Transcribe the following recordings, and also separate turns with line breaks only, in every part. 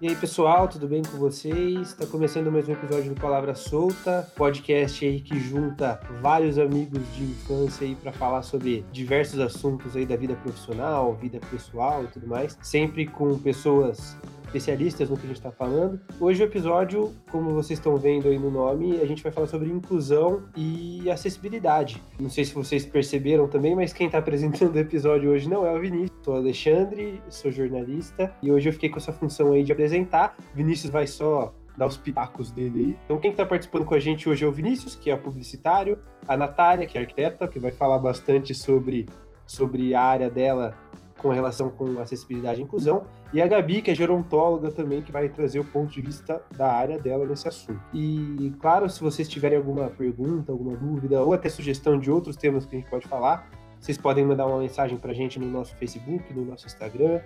E aí, pessoal, tudo bem com vocês? Está começando mais um episódio do Palavra Solta, podcast aí que junta vários amigos de infância aí para falar sobre diversos assuntos aí da vida profissional, vida pessoal e tudo mais, sempre com pessoas especialistas no que a gente está falando. Hoje o episódio, como vocês estão vendo aí no nome, a gente vai falar sobre inclusão e acessibilidade. Não sei se vocês perceberam também, mas quem está apresentando o episódio hoje não é o Vinícius. Sou Alexandre, sou jornalista e hoje eu fiquei com essa função aí de apresentar. Vinícius vai só dar os pitacos dele aí. Então, quem está participando com a gente hoje é o Vinícius, que é publicitário, a Natália, que é arquiteta, que vai falar bastante sobre, sobre a área dela com relação com acessibilidade e inclusão, e a Gabi, que é gerontóloga também, que vai trazer o ponto de vista da área dela nesse assunto. E, claro, se vocês tiverem alguma pergunta, alguma dúvida, ou até sugestão de outros temas que a gente pode falar, vocês podem mandar uma mensagem para a gente no nosso Facebook, no nosso Instagram,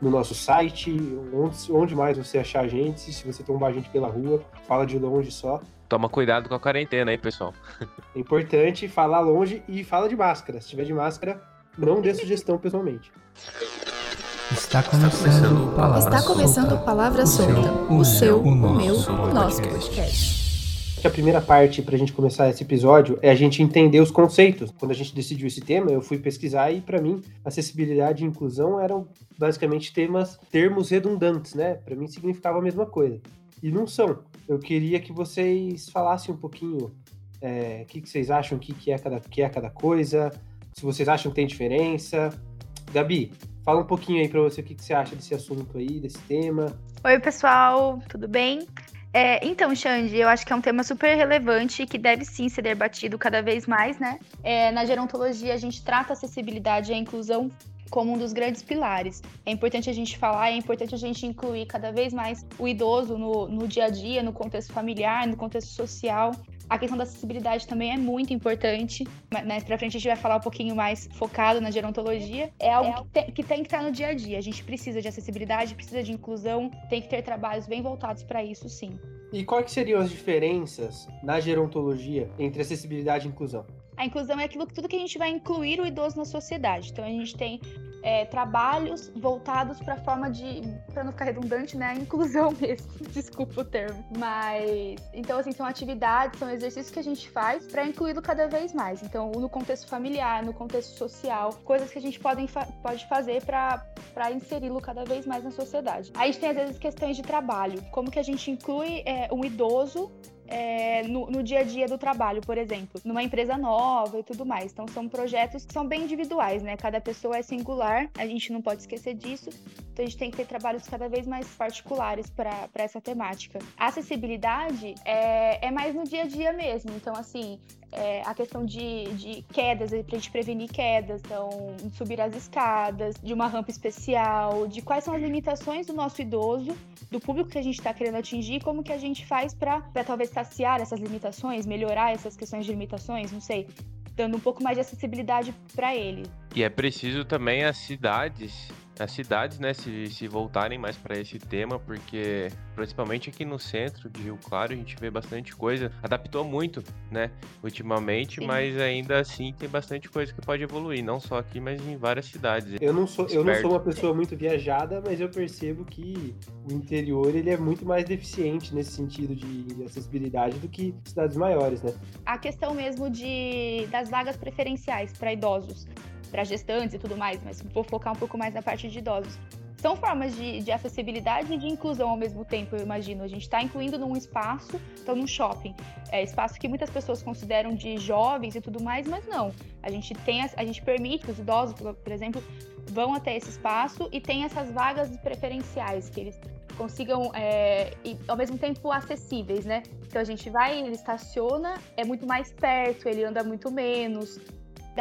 no nosso site, onde, onde mais você achar a gente, se você tombar a gente pela rua, fala de longe só.
Toma cuidado com a quarentena aí, pessoal.
É importante falar longe e fala de máscara. Se tiver de máscara, não dê sugestão pessoalmente.
Está começando, Palavra
Está começando
Solta.
Palavra
O
Solta.
seu,
O seu, o,
nosso
meu, o nosso
podcast.
a primeira parte para a gente começar esse episódio é a gente entender os conceitos. Quando a gente decidiu esse tema, eu fui pesquisar e para mim acessibilidade e inclusão eram basicamente temas, termos redundantes, né? Para mim significava a mesma coisa e não são. Eu queria que vocês falassem um pouquinho é, o que, que vocês acham que, que, é cada, que é cada coisa, se vocês acham que tem diferença. Gabi, fala um pouquinho aí para você o que, que você acha desse assunto aí, desse tema.
Oi, pessoal, tudo bem? É, então, Xande, eu acho que é um tema super relevante que deve sim ser debatido cada vez mais, né? É, na gerontologia, a gente trata a acessibilidade e a inclusão como um dos grandes pilares. É importante a gente falar, é importante a gente incluir cada vez mais o idoso no, no dia a dia, no contexto familiar, no contexto social. A questão da acessibilidade também é muito importante. Mas, Mais pra frente a gente vai falar um pouquinho mais focado na gerontologia. É algo que, tem, que tem que estar no dia a dia. A gente precisa de acessibilidade, precisa de inclusão, tem que ter trabalhos bem voltados para isso, sim.
E quais que seriam as diferenças na gerontologia entre acessibilidade e inclusão?
A inclusão é aquilo que tudo que a gente vai incluir o idoso na sociedade. Então a gente tem é, trabalhos voltados para a forma de, para não ficar redundante, né, a inclusão mesmo. Desculpa o termo. Mas então assim são atividades, são exercícios que a gente faz para incluí-lo cada vez mais. Então no contexto familiar, no contexto social, coisas que a gente pode, pode fazer para inseri-lo cada vez mais na sociedade. Aí a gente tem às vezes questões de trabalho, como que a gente inclui é, um idoso é, no, no, dia a dia do trabalho, por exemplo, numa empresa nova e tudo mais. Então, são projetos que são bem individuais, né? Cada pessoa é singular, a gente não pode esquecer disso. Então, a gente tem que ter trabalhos cada vez mais particulares para essa temática. A acessibilidade é, é mais no dia a dia mesmo. Então, assim, é, a questão de, de quedas, para a gente prevenir quedas, então, subir as escadas, de uma rampa especial, de quais são as limitações do nosso idoso, do público que a gente está querendo atingir, como que a gente faz para talvez saciar essas limitações, melhorar essas questões de limitações, não sei, dando um pouco mais de acessibilidade para ele.
E é preciso também as cidades as cidades, né, se, se voltarem mais para esse tema, porque principalmente aqui no centro de Rio Claro a gente vê bastante coisa. Adaptou muito, né, ultimamente, Sim. mas ainda assim tem bastante coisa que pode evoluir, não só aqui, mas em várias cidades.
Eu não sou, eu não sou uma pessoa muito viajada, mas eu percebo que o interior ele é muito mais deficiente nesse sentido de acessibilidade do que cidades maiores, né?
A questão mesmo de das vagas preferenciais para idosos para gestantes e tudo mais, mas vou focar um pouco mais na parte de idosos. São formas de, de acessibilidade e de inclusão ao mesmo tempo, eu imagino. A gente está incluindo num espaço, então num shopping, é, espaço que muitas pessoas consideram de jovens e tudo mais, mas não. A gente tem, a, a gente permite que os idosos, por, exemplo, vão até esse espaço e tem essas vagas preferenciais que eles consigam é, e ao mesmo tempo acessíveis, né? Então a gente vai, ele estaciona, é muito mais perto, ele anda muito menos,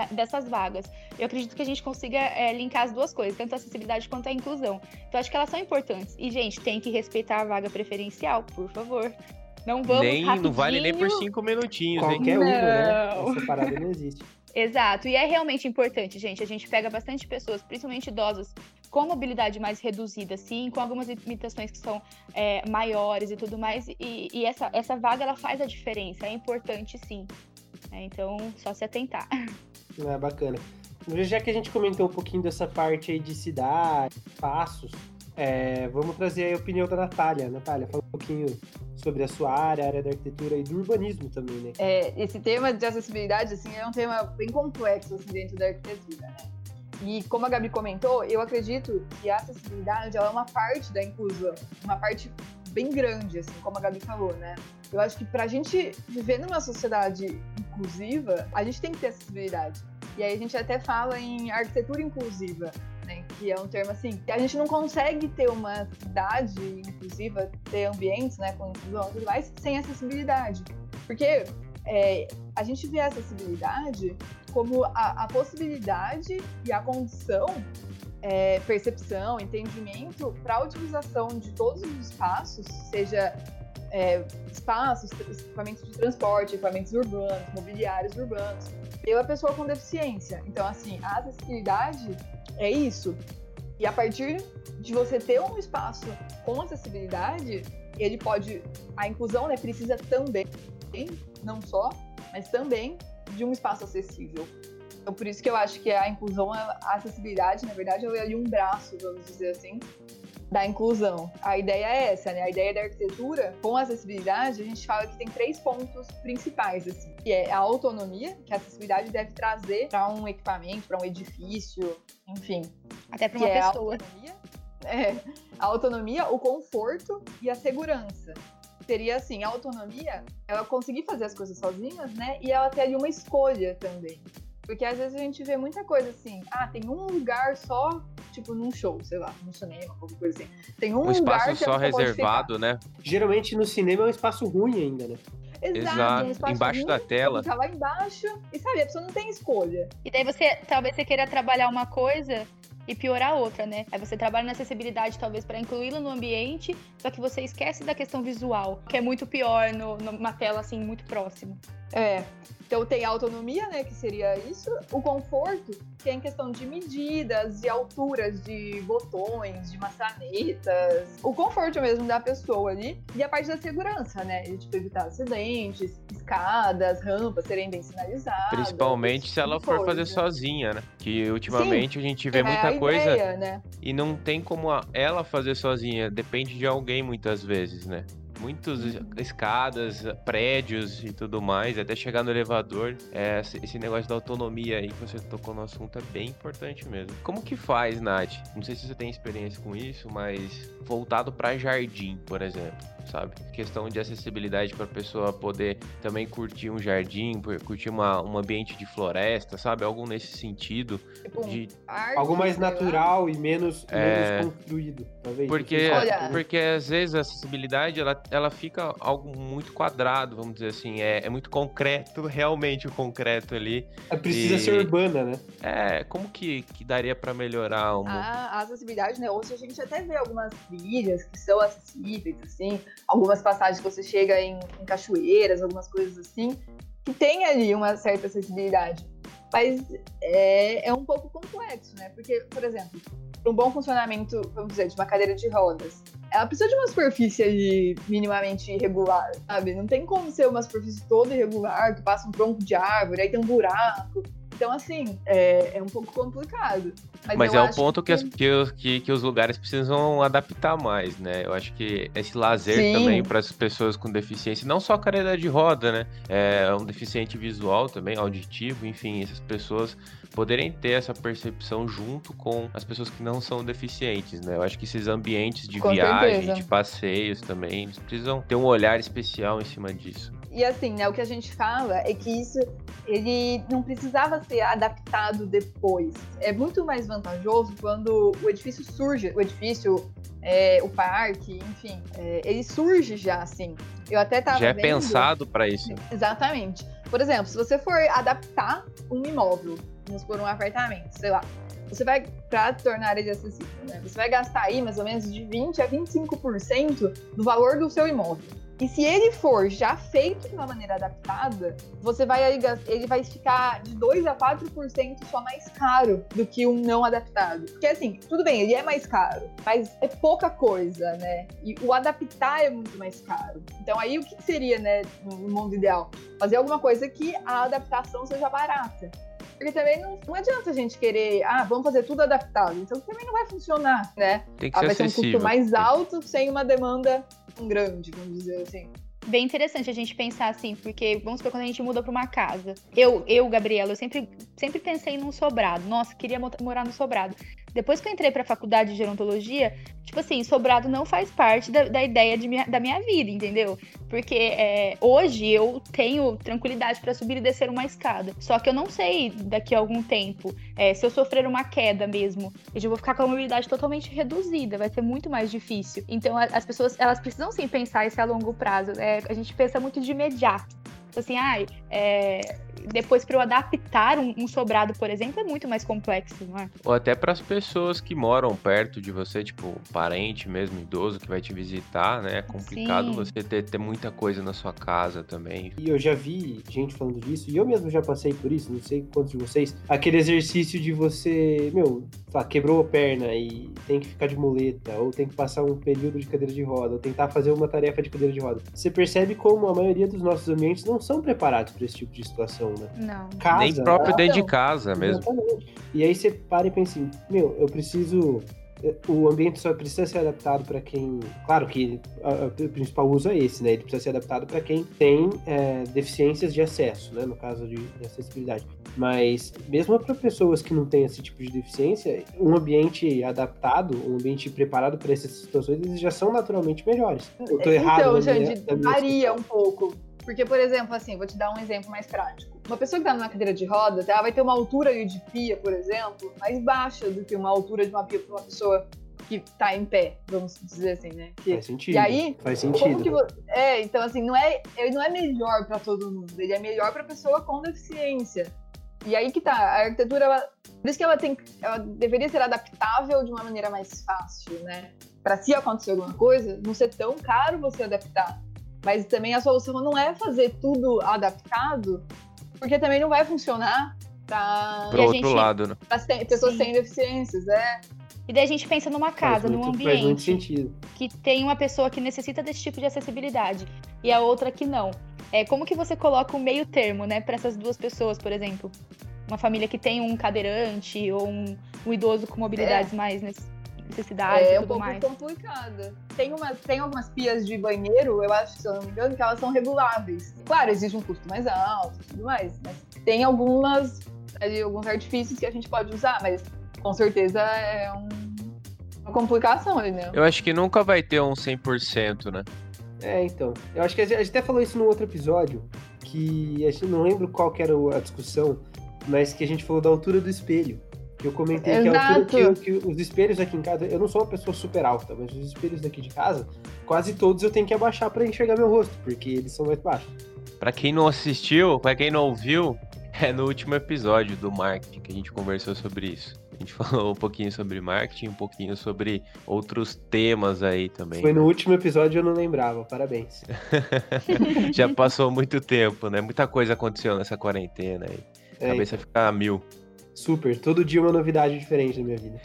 dessas vagas. Eu acredito que a gente consiga é, linkar as duas coisas, tanto a acessibilidade quanto a inclusão. Então, acho que elas são importantes. E, gente, tem que respeitar a vaga preferencial, por favor. Não vamos
nem,
rapidinho.
Não vale nem por cinco minutinhos,
Qualquer
hein?
uma, né? Essa parada não existe.
Exato, e é realmente importante, gente. A gente pega bastante pessoas, principalmente idosas, com mobilidade mais reduzida, sim, com algumas limitações que são é, maiores e tudo mais. E, e, essa, essa vaga ela faz a diferença, é importante, sim. É, então, só se atentar.
É bacana. Já que a gente comentou um pouquinho dessa parte aí de cidade, passos, É, vamos trazer a opinião da Natália. Natália, fala um pouquinho sobre a sua área, a área da arquitetura e do urbanismo também, né?
É, esse tema de acessibilidade, assim, é um tema bem complexo, assim, dentro da arquitetura, né? E como a Gabi comentou, eu acredito que a acessibilidade é uma parte da inclusão, uma parte bem grande, assim, como a Gabi falou, né? Eu acho que para a gente viver numa sociedade inclusiva, a gente tem que ter acessibilidade. E aí a gente até fala em arquitetura inclusiva, né? Que é um termo assim, a gente não consegue ter uma cidade inclusiva, ter ambientes, né, com inclusão e tudo mais, sem acessibilidade. Porque é, a gente vê a acessibilidade como a, a possibilidade e a condição, é, percepção, entendimento para a utilização de todos os espaços, seja é, espaços, equipamentos de transporte, equipamentos urbanos, mobiliários urbanos, pela pessoa com deficiência. Então, assim, a acessibilidade é isso. E a partir de você ter um espaço com acessibilidade, ele pode. A inclusão né, precisa também, não só, mas também de um espaço acessível. Então, por isso que eu acho que a inclusão, a acessibilidade, na verdade, é ali um braço, vamos dizer assim, da inclusão. A ideia é essa, né? A ideia da arquitetura, com acessibilidade, a gente fala que tem três pontos principais, assim, que é a autonomia, que a acessibilidade deve trazer para um equipamento, para um edifício, enfim.
Até para uma pessoa.
É a, autonomia, é, a autonomia, o conforto e a segurança seria assim, a autonomia, ela conseguir fazer as coisas sozinhas, né? E ela ter ali uma escolha também. Porque às vezes a gente vê muita coisa assim, ah, tem um lugar só, tipo num show, sei lá, num cinema, qualquer coisa assim. Tem um,
um
lugar
espaço só reservado, né?
Geralmente no cinema é um espaço ruim ainda, né?
Exato,
Exato. embaixo ruim, da tela.
Tá lá embaixo e sabe, a pessoa não tem escolha.
E daí você, talvez você queira trabalhar uma coisa e piorar a outra, né? Aí você trabalha na acessibilidade, talvez, para incluí-la no ambiente, só que você esquece da questão visual, que é muito pior no, numa tela, assim, muito próxima.
É. Então tem a autonomia, né, que seria isso, o conforto, que é em questão de medidas, de alturas de botões, de maçanetas, o conforto mesmo da pessoa ali, e a parte da segurança, né, de tipo, evitar acidentes, escadas, rampas serem bem sinalizadas.
Principalmente se ela for fazer sozinha, né? Que ultimamente Sim, a gente vê muita
é
coisa
ideia, né?
e não tem como ela fazer sozinha, depende de alguém muitas vezes, né? Muitas escadas, prédios e tudo mais, até chegar no elevador. É, esse negócio da autonomia aí que você tocou no assunto é bem importante mesmo. Como que faz, Nath? Não sei se você tem experiência com isso, mas voltado para jardim, por exemplo sabe? Questão de acessibilidade para a pessoa poder também curtir um jardim, curtir uma, um ambiente de floresta, sabe? Algo nesse sentido.
Tipo,
de...
Algo mais natural e menos, é... menos construído, talvez.
Porque, porque às vezes a acessibilidade ela, ela fica algo muito quadrado, vamos dizer assim. É, é muito concreto, realmente o concreto ali.
É, precisa e... ser urbana, né?
É, como que, que daria para melhorar uma...
a, a acessibilidade, né? Hoje a gente até vê algumas trilhas que são acessíveis, assim algumas passagens que você chega em, em cachoeiras, algumas coisas assim, que tem ali uma certa acessibilidade. Mas é, é um pouco complexo, né? Porque, por exemplo, para um bom funcionamento, vamos dizer, de uma cadeira de rodas, ela precisa de uma superfície ali minimamente irregular, sabe? Não tem como ser uma superfície toda irregular, que passa um tronco de árvore, aí tem um buraco. Então, assim, é, é um pouco complicado. Mas,
Mas é o ponto que... Que, as, que, que, os lugares precisam adaptar mais, né? Eu acho que esse lazer Sim. também para as pessoas com deficiência, não só a cadeira de roda, né? É um deficiente visual também, auditivo, enfim, essas pessoas poderem ter essa percepção junto com as pessoas que não são deficientes, né? Eu acho que esses ambientes de
com
viagem,
certeza.
de passeios também, eles precisam ter um olhar especial em cima disso.
E assim, né, o que a gente fala é que isso ele não precisava ser adaptado depois. É muito mais vantajoso quando o edifício surge, o edifício, é, o parque, enfim, é, ele surge já assim. Eu até tava
Já é
vendo...
pensado para isso.
Exatamente. Por exemplo, se você for adaptar um imóvel, vamos por um apartamento, sei lá, você vai, para tornar ele acessível, né? Você vai gastar aí mais ou menos de 20 a 25% do valor do seu imóvel. E se ele for já feito de uma maneira adaptada, você vai ele vai ficar de 2 a 4% só mais caro do que um não adaptado. Porque assim, tudo bem, ele é mais caro, mas é pouca coisa, né? E o adaptar é muito mais caro. Então aí o que seria, né, no mundo ideal? Fazer alguma coisa que a adaptação seja barata. Porque também não, não adianta a gente querer, ah, vamos fazer tudo adaptado. Então também não vai funcionar, né?
Tem que
Ah,
ser
vai ser um custo mais alto sem uma demanda tão grande, vamos dizer assim.
bem interessante a gente pensar assim, porque vamos supor quando a gente muda pra uma casa. Eu, eu, Gabriela, eu sempre, sempre pensei num sobrado. Nossa, queria mo- morar no sobrado. Depois que eu entrei pra faculdade de gerontologia, tipo assim, sobrado não faz parte da, da ideia de minha- da minha vida, entendeu? Porque é, hoje eu tenho tranquilidade pra subir e descer uma escada. Só que eu não sei daqui a algum tempo é, se eu sofrer uma queda mesmo, eu já vou ficar com a mobilidade totalmente reduzida, vai ser muito mais difícil. Então a- as pessoas elas precisam sim pensar isso a longo prazo. É, a gente pensa muito de imediato. Então, Assim, ai, é, depois para eu adaptar um, um sobrado, por exemplo, é muito mais complexo, não é?
Ou até para as pessoas que moram perto de você, tipo, parente mesmo, idoso que vai te visitar, né? É complicado
Sim.
você ter, ter muita coisa na sua casa também.
E eu já vi gente falando disso, e eu mesmo já passei por isso, não sei quantos de vocês. Aquele exercício de você, meu, sei lá, quebrou a perna e tem que ficar de muleta, ou tem que passar um período de cadeira de roda, ou tentar fazer uma tarefa de cadeira de roda. Você percebe como a maioria dos nossos ambientes não são preparados para esse tipo de situação, né?
Não.
Casa,
Nem próprio dentro de casa mesmo.
Exatamente. E aí você para e pensa assim, meu, eu preciso. O ambiente só precisa ser adaptado para quem. Claro que a- a- o principal uso é esse, né? Ele precisa ser adaptado para quem tem é, deficiências de acesso, né? No caso de, de acessibilidade. Mas mesmo para pessoas que não têm esse tipo de deficiência, um ambiente adaptado, um ambiente preparado para essas situações, eles já são naturalmente melhores. Eu tô errado.
então, Jandy,
na minha
varia um pouco. Porque, por exemplo, assim, vou te dar um exemplo mais prático. Uma pessoa que está numa cadeira de rodas, ela vai ter uma altura de pia, por exemplo, mais baixa do que uma altura de uma pia para uma pessoa que está em pé, vamos dizer assim, né? Que-
Faz sentido.
E aí,
Faz
Como
sentido.
que É, então assim, não é, ele não é melhor para todo mundo, ele é melhor para pessoa com deficiência. E aí que tá, a arquitetura, ela, por isso que ela tem, ela deveria ser adaptável de uma maneira mais fácil, né? Para se acontecer alguma coisa, não ser tão caro você adaptar. Mas também a solução não é fazer tudo adaptado, porque também não vai funcionar para
E
outro
gente-
lado, né?
pessoas
Sim.
sem deficiências, é.
E daí a gente pensa numa casa, num
muito, muito
ambiente
sentido.
que tem uma pessoa que necessita desse tipo de acessibilidade e a outra que não. É como que você coloca um meio termo, né, para essas duas pessoas, por exemplo? Uma família que tem um cadeirante ou um, um idoso com mobilidades mais nece- necessidades
É
e
um pouco
mais.
complicada. Tem, umas, tem algumas pias de banheiro, eu acho, se eu não me engano, que elas são reguláveis. Claro, existe um custo mais alto e tudo mais, mas tem algumas, ali, alguns artifícios que a gente pode usar, mas com certeza é um- uma complicação ali, né?
Eu acho que nunca vai ter um 100%, né?
É, então. Eu acho que a gente até falou isso no outro episódio, que a gente não lembro qual que era a discussão, mas que a gente falou da altura do espelho. Que eu comentei que a altura
Exato.
que, que os espelhos aqui em casa, eu não sou uma pessoa super alta, mas os espelhos daqui de casa, quase todos eu tenho que abaixar pra enxergar meu rosto, porque eles são mais baixos.
Pra quem não assistiu, pra quem não ouviu, é no último episódio do marketing que a gente conversou sobre isso. A gente falou um pouquinho sobre marketing, um pouquinho sobre outros temas aí também.
Foi no último episódio eu não lembrava, parabéns.
Já passou muito tempo, né? Muita coisa aconteceu nessa quarentena aí. A
É,
cabeça fica a mil.
Super, todo dia uma novidade diferente na minha vida.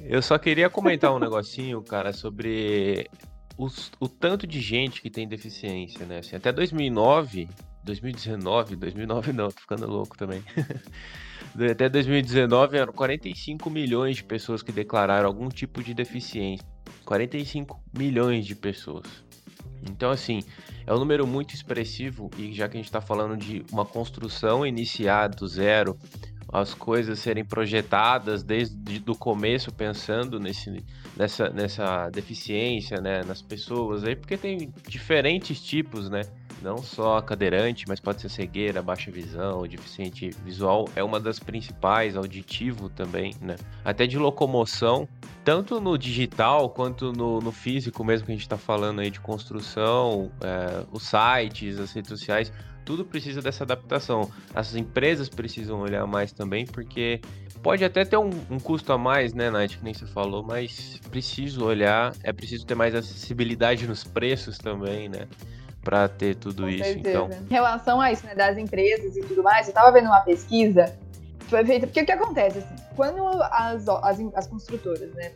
Eu só queria comentar um negocinho, cara, sobre os- o tanto de gente que tem deficiência, né? Assim, até 2009, 2019, 2009 não, tô ficando louco também. Até 2019 eram 45 milhões de pessoas que declararam algum tipo de deficiência. 45 milhões de pessoas. Então, assim, é um número muito expressivo e já que a gente está falando de uma construção iniciar do zero, as coisas serem projetadas desde o começo pensando nesse, nessa, nessa deficiência, né, nas pessoas aí, porque tem diferentes tipos, né? Não só cadeirante, mas pode ser cegueira, baixa visão, deficiente visual, é uma das principais, auditivo também, né? Até de locomoção, tanto no digital quanto no, no físico mesmo que a gente está falando aí de construção, é, os sites, as redes sociais, tudo precisa dessa adaptação. As empresas precisam olhar mais também, porque pode até ter um, um custo a mais, né, Nath, que nem você falou, mas preciso olhar, é preciso ter mais acessibilidade nos preços também, né, para ter tudo
Com
isso.
certeza.
Então,
Em relação a isso, né, das empresas e tudo mais, eu tava vendo uma pesquisa foi feita. Porque o que acontece, assim, quando as, as, as construtoras, né,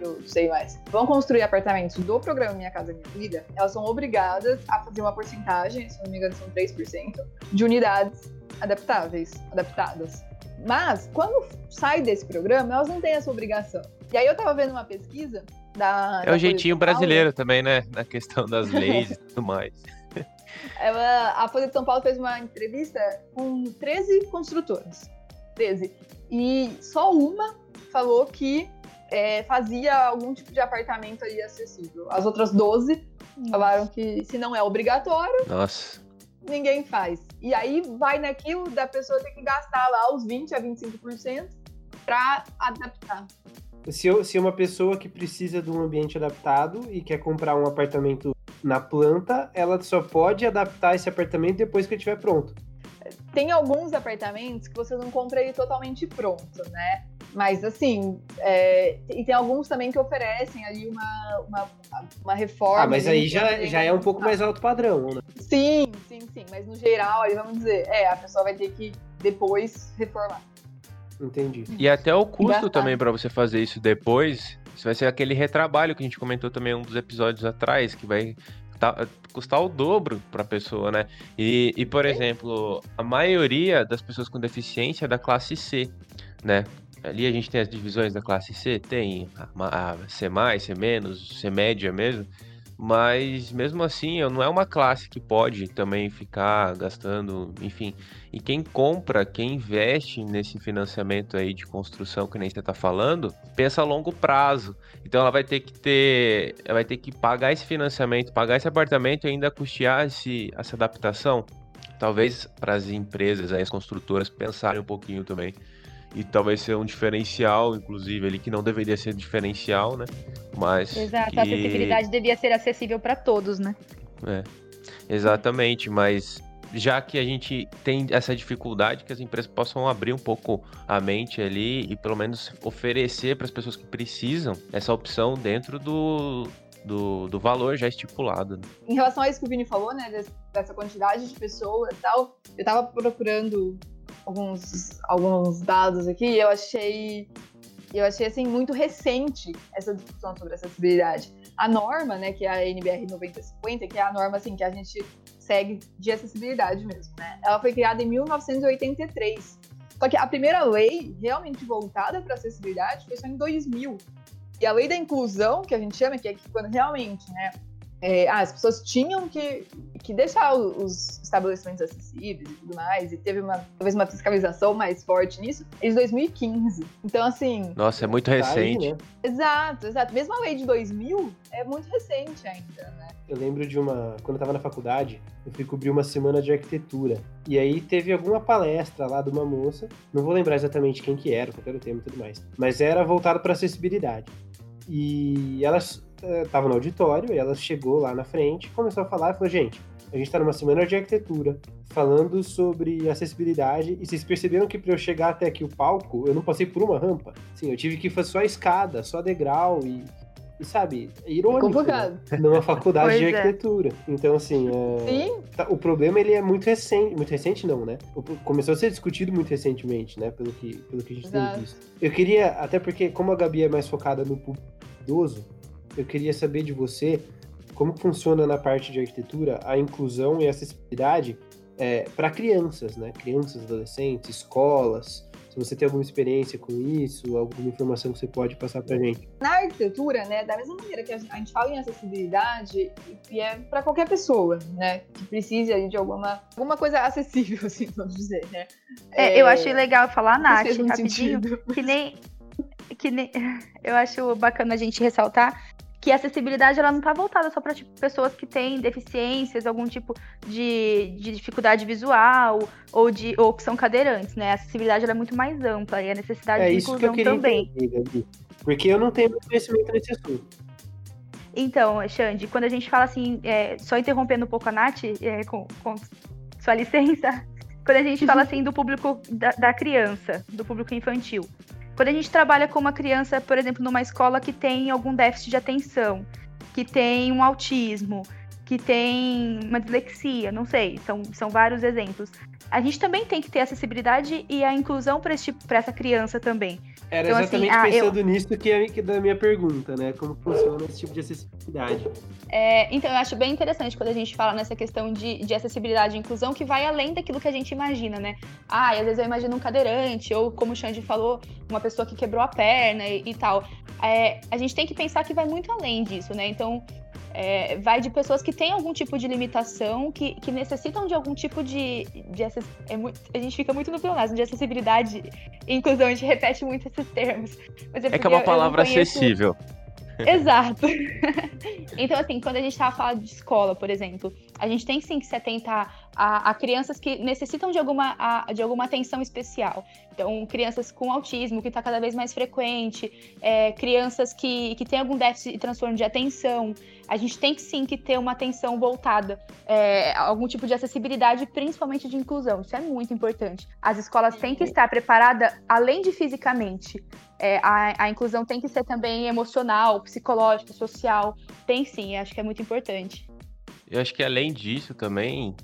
eu sei mais, vão construir apartamentos do programa Minha Casa Minha Vida, elas são obrigadas a fazer uma porcentagem, se não me engano, são 3%, de unidades adaptáveis, adaptadas. Mas, quando sai desse programa, elas não têm essa obrigação. E aí eu tava vendo uma pesquisa da.
É o jeitinho brasileiro também, né? Na questão das leis e tudo mais.
Ela, a Folha de São Paulo fez uma entrevista com 13 construtoras. 13. E só uma falou que é, fazia algum tipo de apartamento ali acessível. As outras 12 falaram que se não é obrigatório,
Nossa.
ninguém faz. E aí vai naquilo da pessoa ter que gastar lá os 20 a 25% para adaptar.
Se, eu- se uma pessoa que precisa de um ambiente adaptado e quer comprar um apartamento na planta, ela só pode adaptar esse apartamento depois que ele estiver pronto.
Tem alguns apartamentos que você não compra ele totalmente pronto, né? Mas assim, é, e tem alguns também que oferecem ali uma, uma, uma reforma.
Ah, mas aí já, já é um pouco mais alto padrão, né?
Sim, sim, sim. Mas no geral, ali vamos dizer, é, a pessoa vai ter que depois reformar.
Entendi.
E até o custo
Gastar.
também pra você fazer isso depois, isso vai ser aquele retrabalho que a gente comentou também em um dos episódios atrás, que vai tá- custar o dobro pra pessoa, né? E, e, por exemplo, a maioria das pessoas com deficiência é da classe C, né? Ali a gente tem as divisões da classe C, tem a, a C+, C-, C média mesmo, mas mesmo assim não é uma classe que pode também ficar gastando, enfim. E quem compra, quem investe nesse financiamento aí de construção que nem você tá falando, pensa a longo prazo. Então ela vai ter que ter, ela vai ter que pagar esse financiamento, pagar esse apartamento e ainda custear esse, essa adaptação. Talvez para as empresas, aí, as construtoras pensarem um pouquinho também. E talvez ser um diferencial, inclusive, ali que não deveria ser diferencial, né? Mas
Exato,
que...
a acessibilidade devia ser acessível para todos, né?
É, exatamente, mas já que a gente tem essa dificuldade, que as empresas possam abrir um pouco a mente ali e pelo menos oferecer para as pessoas que precisam essa opção dentro do, do, do valor já estipulado. né?
Em relação a isso que o Vini falou, né, des- dessa quantidade de pessoas e tal, eu tava procurando alguns, alguns dados aqui eu achei, eu achei assim, muito recente essa discussão sobre acessibilidade. A norma, né, que é a NBR 9050, que é a norma assim, que a gente segue de acessibilidade mesmo, né? Ela foi criada em 1983. Só que a primeira lei realmente voltada para acessibilidade foi só em 2000. E a lei da inclusão, que a gente chama, que é que quando realmente, né, é, ah, as pessoas tinham que, que deixar os estabelecimentos acessíveis e tudo mais, e teve uma, talvez uma fiscalização mais forte nisso, em 2015. Então, assim,
Nossa, é muito
Tá aí,
recente.
né?
exato, exato. Mesmo a lei de 2000 é muito recente ainda, né?
Eu lembro de uma. Quando eu tava na faculdade, eu fui cobrir uma semana de arquitetura. E aí teve alguma palestra lá de uma moça, não vou lembrar exatamente quem que era, qual era o tema e tudo mais. Mas era voltado para acessibilidade. E ela estava no auditório, e ela chegou lá na frente, começou a falar e falou: gente, a gente está numa semana de arquitetura, falando sobre acessibilidade, e vocês perceberam que para eu chegar até aqui o palco, eu não passei por uma rampa. Sim, eu tive que fazer só escada, só degrau e. E sabe, é irônico. né?
Complicado.
Numa faculdade de
é.
arquitetura. Então, assim, é,
Sim,
tá- o problema ele é muito recente. Muito recente, não, né? Começou a ser discutido muito recentemente, né? Pelo que, pelo que a gente
Exato.
tem visto. Eu queria, até porque, como a Gabi é mais focada no público idoso, eu queria saber de você como funciona na parte de arquitetura a inclusão e acessibilidade para crianças, né? Crianças, adolescentes, escolas. Se você tem alguma experiência com isso, alguma informação que você pode passar pra gente.
na arquitetura, né, da mesma maneira que a gente fala em acessibilidade, e é para qualquer pessoa, né, que precise ali de alguma, alguma coisa acessível, assim, vamos dizer, né.
É, eu achei legal falar, Nath, rapidinho,
sentido.
que nem, que nem. Eu acho bacana a gente ressaltar que a acessibilidade ela não tá voltada só para tipo, pessoas que têm deficiências, algum tipo de, de dificuldade visual ou de ou que são cadeirantes, né? A acessibilidade é muito mais ampla e a necessidade
É
de
isso que eu
inclusão
queria
também.
entender, Gabi. Porque eu não tenho muito conhecimento nesse assunto.
Então, Xande, quando a gente fala assim, é, só interrompendo um pouco a Nath, é, com, com sua licença, quando a gente fala assim do público da, da criança, do público infantil. Quando a gente trabalha com uma criança, por exemplo, numa escola que tem algum déficit de atenção, que tem um autismo, que tem uma dislexia, não sei, são, são vários exemplos. A gente também tem que ter acessibilidade e a inclusão para tipo, essa criança também.
Era então, assim, exatamente assim, pensando eu... nisso que é da minha pergunta, né? Como funciona esse tipo de acessibilidade.
É, então, eu acho bem interessante quando a gente fala nessa questão de, de acessibilidade e inclusão, que vai além daquilo que a gente imagina, né? Ah, às vezes eu imagino um cadeirante, ou como o Xande falou, uma pessoa que quebrou a perna e, e tal. É, a gente tem que pensar que vai muito além disso, né? Então, é, vai de pessoas que têm algum tipo de limitação, que, que necessitam de algum tipo de. de é muito, a gente fica muito no pleonasmo, de acessibilidade e inclusão, a gente repete muito esses termos.
é, é que é uma palavra conheço... acessível.
Exato. então, assim, quando a gente estava falando de escola, por exemplo, a gente tem sim que se atentar a, a crianças que necessitam de alguma, a, de alguma atenção especial. Então, crianças com autismo, que está cada vez mais frequente, é, crianças que, que têm algum déficit e transtorno de atenção. A gente tem que sim que ter uma atenção voltada é, algum tipo de acessibilidade, principalmente de inclusão. Isso é muito importante. As escolas têm que estar preparadas, além de fisicamente, é, a, a, inclusão tem que ser também emocional, psicológica, social. Tem sim, acho que é muito importante.
Eu acho que além disso também,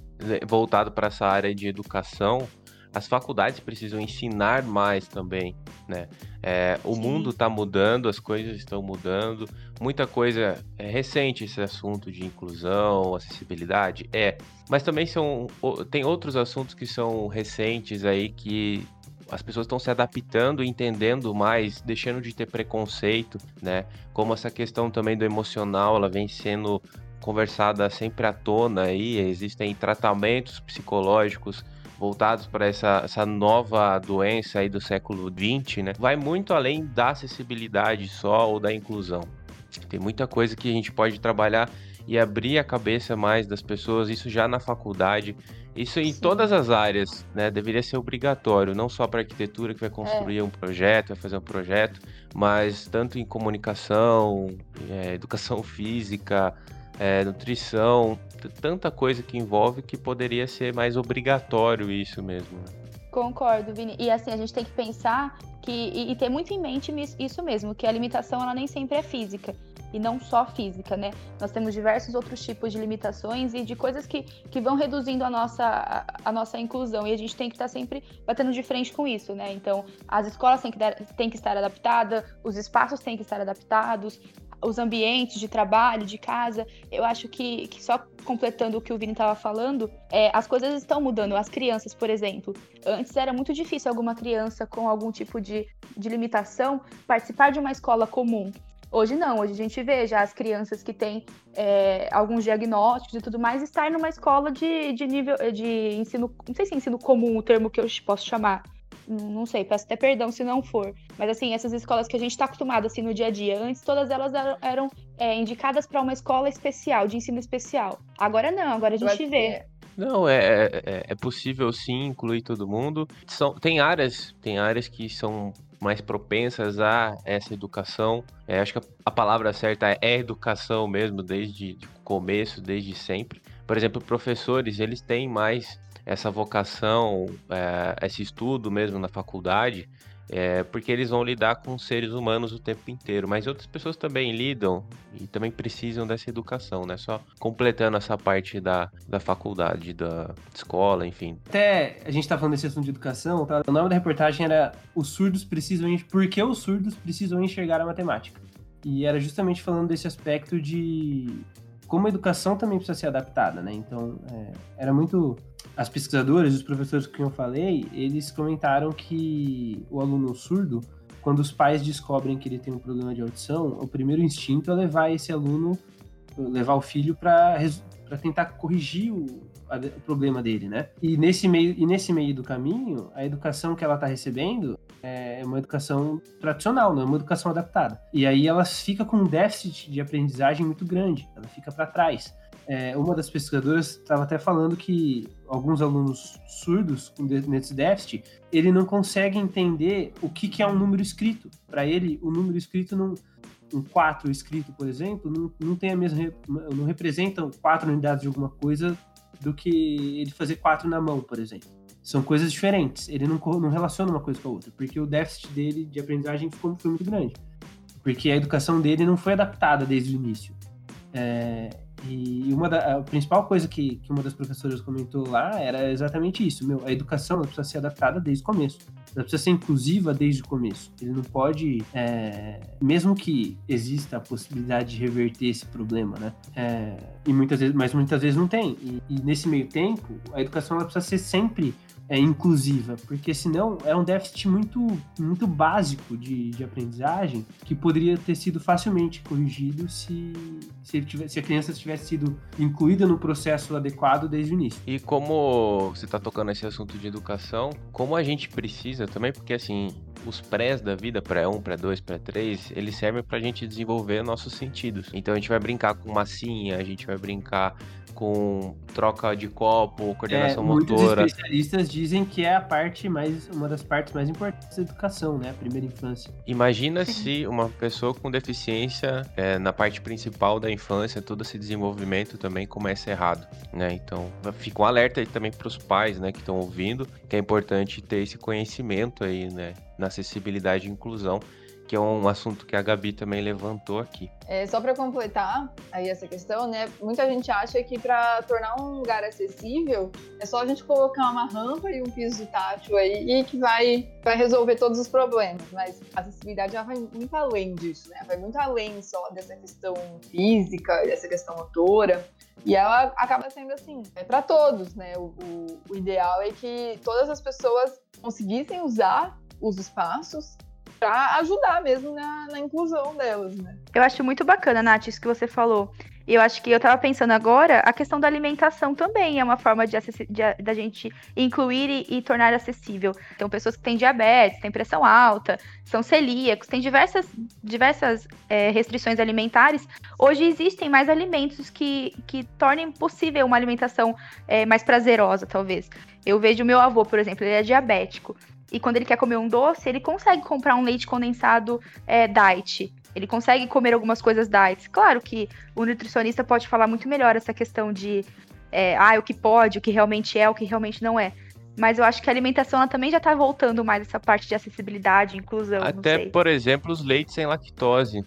voltado para essa área de educação, as faculdades precisam ensinar mais também, né? É, o Sim. mundo está mudando, as coisas estão mudando, muita coisa é recente esse assunto de inclusão, acessibilidade, é, mas também são tem outros assuntos que são recentes aí que as pessoas estão se adaptando, entendendo mais, deixando de ter preconceito, né? Como essa questão também do emocional, ela vem sendo conversada sempre à tona aí, existem tratamentos psicológicos voltados para essa, essa nova doença aí do século XX, né? Vai muito além da acessibilidade só ou da inclusão. Tem muita coisa que a gente pode trabalhar e abrir a cabeça mais das pessoas, isso já na faculdade, isso em Sim. todas as áreas, né? Deveria ser obrigatório, não só para arquitetura que vai construir é. um projeto, vai fazer um projeto, mas tanto em comunicação, é, educação física, é, nutrição, tanta coisa que envolve que poderia ser mais obrigatório isso mesmo. Né?
Concordo, Vini. E assim, a gente tem que pensar que, e, e, ter muito em mente isso mesmo, que a limitação ela nem sempre é física. E não só física, né? Nós temos diversos outros tipos de limitações e de coisas que, que vão reduzindo a nossa, a, a nossa inclusão. E a gente tem que estar sempre batendo de frente com isso, né? Então, as escolas têm que, dar, têm que estar adaptadas, os espaços têm que estar adaptados, os ambientes de trabalho, de casa. Eu acho que, que só completando o que o Vini estava falando, é, as coisas estão mudando. As crianças, por exemplo, antes era muito difícil alguma criança com algum tipo de, de limitação participar de uma escola comum. Hoje não, hoje a gente vê já as crianças que têm é, alguns diagnósticos e tudo mais estar numa escola de, de nível de ensino, não sei se é ensino comum o termo que eu posso chamar, não sei, peço até perdão se não for. Mas assim, essas escolas que a gente está acostumado assim no dia a dia, antes todas elas eram, eram é, indicadas para uma escola especial, de ensino especial. Agora não, agora a gente vê.
Não, é, é, é, é possível sim incluir todo mundo. São, tem áreas, tem áreas que são mais propensas a essa educação. É, acho que a, a, palavra certa é educação mesmo, desde o começo, desde sempre. Por exemplo, professores, eles têm mais essa vocação, é, esse estudo mesmo na faculdade, é, porque eles vão lidar com seres humanos o tempo inteiro. Mas outras pessoas também lidam e também precisam dessa educação, né? Só completando essa parte da, da faculdade, da escola, enfim.
Até a gente tá falando desse assunto de educação, tá? o nome da reportagem era Os surdos precisam. Por que os surdos precisam enxergar a matemática? E era justamente falando desse aspecto de como a educação também precisa ser adaptada, né? Então, é, era muito as pesquisadoras, os professores quem eu falei, eles comentaram que o aluno surdo, quando os pais descobrem que ele tem um problema de audição, o primeiro instinto é levar esse aluno, levar o filho para tentar corrigir o, a, o, problema dele, né? E nesse meio, e nesse meio do caminho, a educação que ela está recebendo é uma educação tradicional, não é uma educação adaptada. E aí ela fica com um déficit de aprendizagem muito grande, ela fica para trás é, uma das pesquisadoras estava até falando que alguns alunos surdos com nesse déficit, ele não consegue entender o que, que é um número escrito. Para ele, o número escrito não, um 4 escrito, por exemplo, não, não tem a mesma não representa quatro unidades de alguma coisa do que ele fazer quatro na mão, por exemplo. São coisas diferentes. Ele não, não relaciona uma coisa com a outra, porque o déficit dele de aprendizagem ficou, foi muito grande. Porque a educação dele não foi adaptada desde o início. É, E uma da, a principal coisa que, que uma das professoras comentou lá era exatamente isso. Meu, a educação precisa ser adaptada desde o começo. Ela precisa ser inclusiva desde o começo. Ele não pode, é, mesmo que exista a possibilidade de reverter esse problema, né? É, e muitas vezes, mas muitas vezes não tem. E, e nesse meio tempo, a educação ela precisa ser sempre é, inclusiva, porque senão é um déficit muito, muito básico de, de aprendizagem que poderia ter sido facilmente corrigido se, se, tivesse, se a criança tivesse sido incluída no processo adequado desde o início.
E como você está tocando nesse assunto de educação, como a gente precisa também, porque assim, os prés da vida, pré-1, pré-2, pré-3, eles servem para a gente desenvolver nossos sentidos. Então a gente vai brincar com massinha, a gente vai brincar com troca de copo, coordenação
é,
motora.
Muitos especialistas dizem que é a parte mais, uma das partes mais importantes da educação, né? A primeira infância.
Imagina se uma pessoa com deficiência é, na parte principal da infância, todo esse desenvolvimento também começa errado, né? Então, fica um alerta aí também para os pais, né, que estão ouvindo, que é importante ter esse conhecimento aí, né, na acessibilidade e inclusão que é um assunto que a Gabi também levantou aqui.
É, só para completar aí essa questão, né? Muita gente acha que para tornar um lugar acessível é só a gente colocar uma rampa e um piso tátil aí e que vai, vai resolver todos os problemas. Mas a acessibilidade já vai muito além disso, né? Vai muito além só dessa questão física, dessa questão motora. E ela acaba sendo assim, é para todos, né? O, o, o ideal é que todas as pessoas conseguissem usar os espaços para ajudar mesmo na, na, inclusão delas, né?
Eu acho muito bacana, Nath, isso que você falou. Eu acho que eu estava pensando agora, a questão da alimentação também é uma forma de, da gente incluir e, e, tornar acessível. Então, pessoas que têm diabetes, têm pressão alta, são celíacos, têm diversas, diversas é, restrições alimentares. Hoje existem mais alimentos que, que tornem possível uma alimentação é, mais prazerosa, talvez. Eu vejo meu avô, por exemplo, ele é diabético e quando ele quer comer um doce, ele consegue comprar um leite condensado é, diet. Ele consegue comer algumas coisas diet. Claro que o nutricionista pode falar muito melhor essa questão de é, ah, o que pode, o que realmente é, o que realmente não é. Mas eu acho que a alimentação ela também já está voltando mais essa parte de acessibilidade, inclusão.
Até, por exemplo, os leites sem lactose.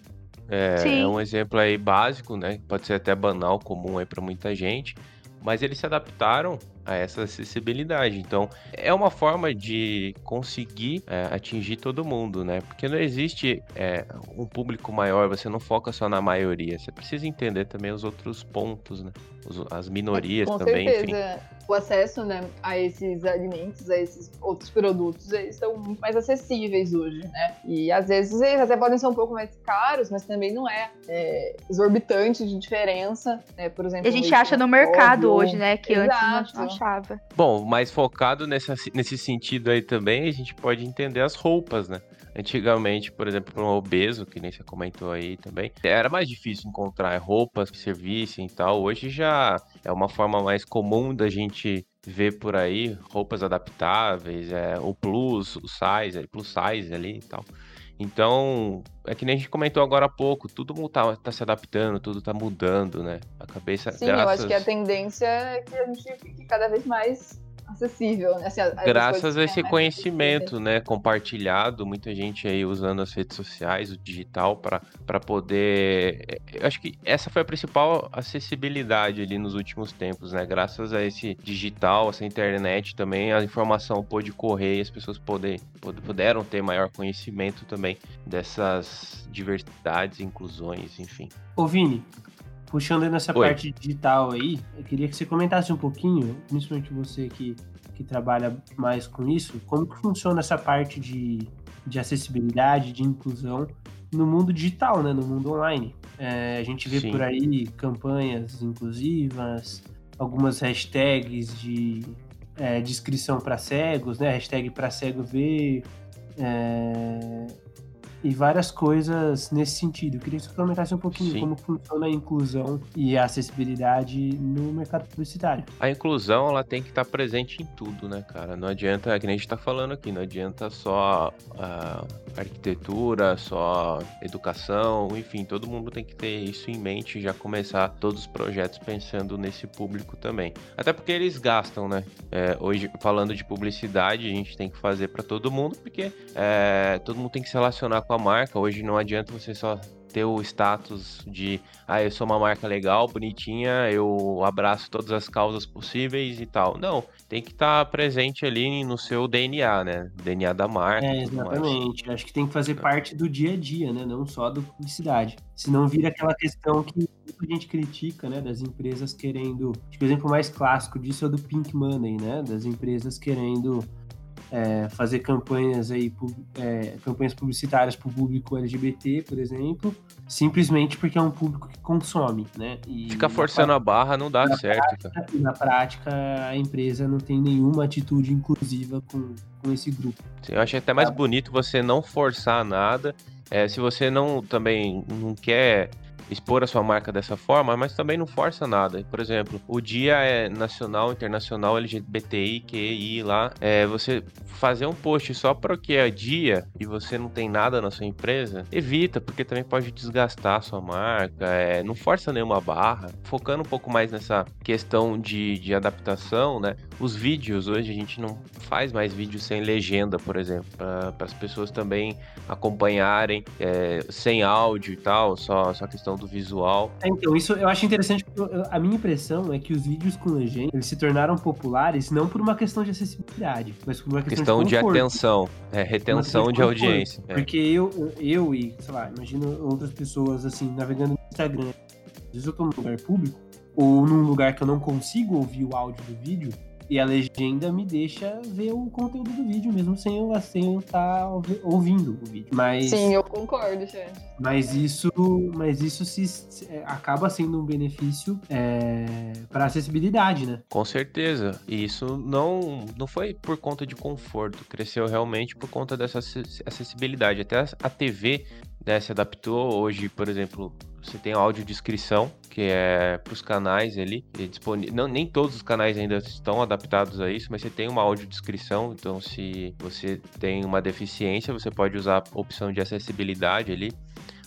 É, é, um exemplo aí básico, né? Pode ser até banal, comum aí para muita gente mas eles se adaptaram a essa acessibilidade. Então, é uma forma de conseguir é, atingir todo mundo, né? Porque não existe é, um público maior, você não foca só na maioria, você precisa entender também os outros pontos, né? As minorias
Com
também,
certeza. enfim. O acesso né, a esses alimentos, a esses outros produtos, eles estão muito mais acessíveis hoje, né? E às vezes eles até podem ser um pouco mais caros, mas também não é, é exorbitante de diferença, né? Por exemplo,
a gente acha no mercado hoje, né? Que Exato. antes não achava.
Bom, mas focado nessa, nesse sentido aí também, a gente pode entender as roupas, né? Antigamente, por exemplo, para um obeso, que nem você comentou aí também, era mais difícil encontrar roupas que servissem e tal. Hoje já é uma forma mais comum da gente ver por aí roupas adaptáveis, é, o plus, o size, plus size ali e tal. Então, é que nem a gente comentou agora há pouco, tudo tá, tá se adaptando, tudo tá mudando, né? A cabeça.
Sim, graças... eu acho que a tendência é que a gente fique cada vez mais acessível, né? Assim,
Graças a esse conhecimento, né, compartilhado, muita gente aí usando as redes sociais, o digital para poder, eu acho que essa foi a principal acessibilidade ali nos últimos tempos, né? Graças a esse digital, essa internet também, a informação pôde correr e as pessoas poder, puderam ter maior conhecimento também dessas diversidades, inclusões, enfim.
Ô Vini, puxando nessa Oi. parte digital aí, eu queria que você comentasse um pouquinho, principalmente você que, que trabalha mais com isso, como que funciona essa parte de, de acessibilidade, de inclusão no mundo digital, né, no mundo online. É, a gente vê Sim. por aí campanhas inclusivas, algumas hashtags de é, descrição para cegos, né, hashtag para cego ver, é, e várias coisas nesse sentido. Eu queria que você comentasse um pouquinho Sim. como funciona a inclusão e a acessibilidade no mercado publicitário.
A inclusão, ela tem que estar presente em tudo, né, cara? Não adianta, é que nem a gente está falando aqui, não adianta só a arquitetura, só educação, enfim, todo mundo tem que ter isso em mente e já começar todos os projetos pensando nesse público também. Até porque eles gastam, né? É, hoje, falando de publicidade, a gente tem que fazer para todo mundo, porque é, todo mundo tem que se relacionar com a marca. Hoje não adianta você só ter o status de, ah, eu sou uma marca legal, bonitinha, eu abraço todas as causas possíveis e tal. Não, tem que estar tá presente ali no seu DNA, né? DNA da marca.
É, exatamente. Acho que tem que fazer parte do dia a dia, né? Não só da publicidade. Senão vira aquela questão que a gente critica, né? Das empresas querendo. Acho que o exemplo mais clássico disso é o do Pink Money, né? Das empresas querendo é, fazer campanhas aí, é, campanhas publicitárias para o público LGBT, por exemplo, simplesmente porque é um público que consome, né?
E Fica forçando a barra não dá certo.
Prática, na prática, a empresa não tem nenhuma atitude inclusiva com, com esse grupo.
Sim, eu acho até mais tá. bonito você não forçar nada. É, se você não também não quer expor a sua marca dessa forma, mas também não força nada. Por exemplo, o dia é nacional, internacional, LGBTI, QI lá. É, você fazer um post só porque é dia e você não tem nada na sua empresa, evita, porque também pode desgastar a sua marca. É, não força nenhuma barra. Focando um pouco mais nessa questão de, de adaptação, né? Os vídeos, hoje a gente não faz mais vídeos sem legenda, por exemplo, para as pessoas também acompanharem é, sem áudio e tal, só, só questão do visual.
É, então, isso eu acho interessante, porque a minha impressão é que os vídeos com legenda eles se tornaram populares não por uma questão de acessibilidade, mas por uma questão,
questão de, de, atenção, é, retenção de, de audiência.
É. Porque eu, eu e, sei lá, imagino outras pessoas assim, navegando no Instagram, às vezes eu tô num lugar público, ou num lugar que eu não consigo ouvir o áudio do vídeo, e a legenda me deixa ver o conteúdo do vídeo, mesmo sem eu sem estar tá ouvindo o vídeo. Mas,
Sim, eu concordo, gente.
Mas isso, mas isso se, é, acaba sendo um benefício é, para acessibilidade, né?
Com certeza. E isso não, não foi por conta de conforto, cresceu realmente por conta dessa acessibilidade. Até a TV né, se adaptou. Hoje, por exemplo, você tem audiodescrição, que é para os canais ali. É disponível. Não, nem todos os canais ainda estão adaptados a isso, mas você tem uma audiodescrição. Então, se você tem uma deficiência, você pode usar a opção de acessibilidade ali.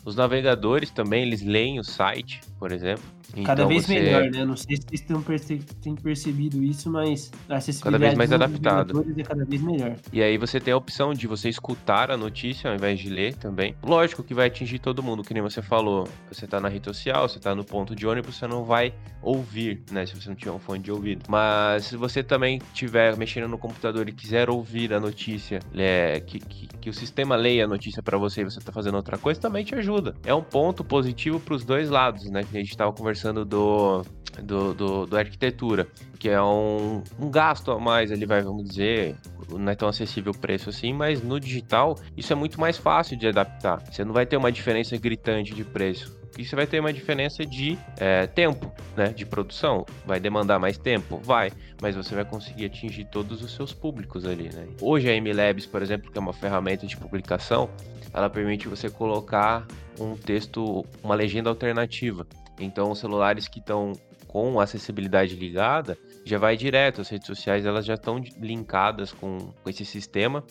Os navegadores também, eles leem o site, por exemplo.
Cada então vez você... melhor, né? Não sei se vocês têm, perce... têm percebido isso, mas a acessibilidade
cada vez mais adaptado.
é cada vez melhor.
E aí você tem a opção de você escutar a notícia ao invés de ler também. Lógico que vai atingir todo mundo, que nem você falou. Você tá na rede social, você tá no ponto de ônibus, você não vai ouvir, né? Se você não tiver um fone de ouvido. Mas se você também estiver mexendo no computador e quiser ouvir a notícia, é, que, que, que o sistema leia a notícia para você e você tá fazendo outra coisa, também te ajuda. É um ponto positivo para os dois lados, né? Que a gente estava conversando do, do, do, do, arquitetura, que é um, um gasto a mais, ele vai, vamos dizer, não é tão acessível o preço assim, mas no digital isso é muito mais fácil de adaptar. Você não vai ter uma diferença gritante de preço. E você vai ter uma diferença de é, tempo, né? De produção. Vai demandar mais tempo? Vai. Mas você vai conseguir atingir todos os seus públicos ali, né? Hoje a MLabs, por exemplo, que é uma ferramenta de publicação, ela permite você colocar um texto, uma legenda alternativa. Então, os celulares que estão com acessibilidade ligada, já vai direto. As redes sociais elas já estão linkadas com, com esse sistema.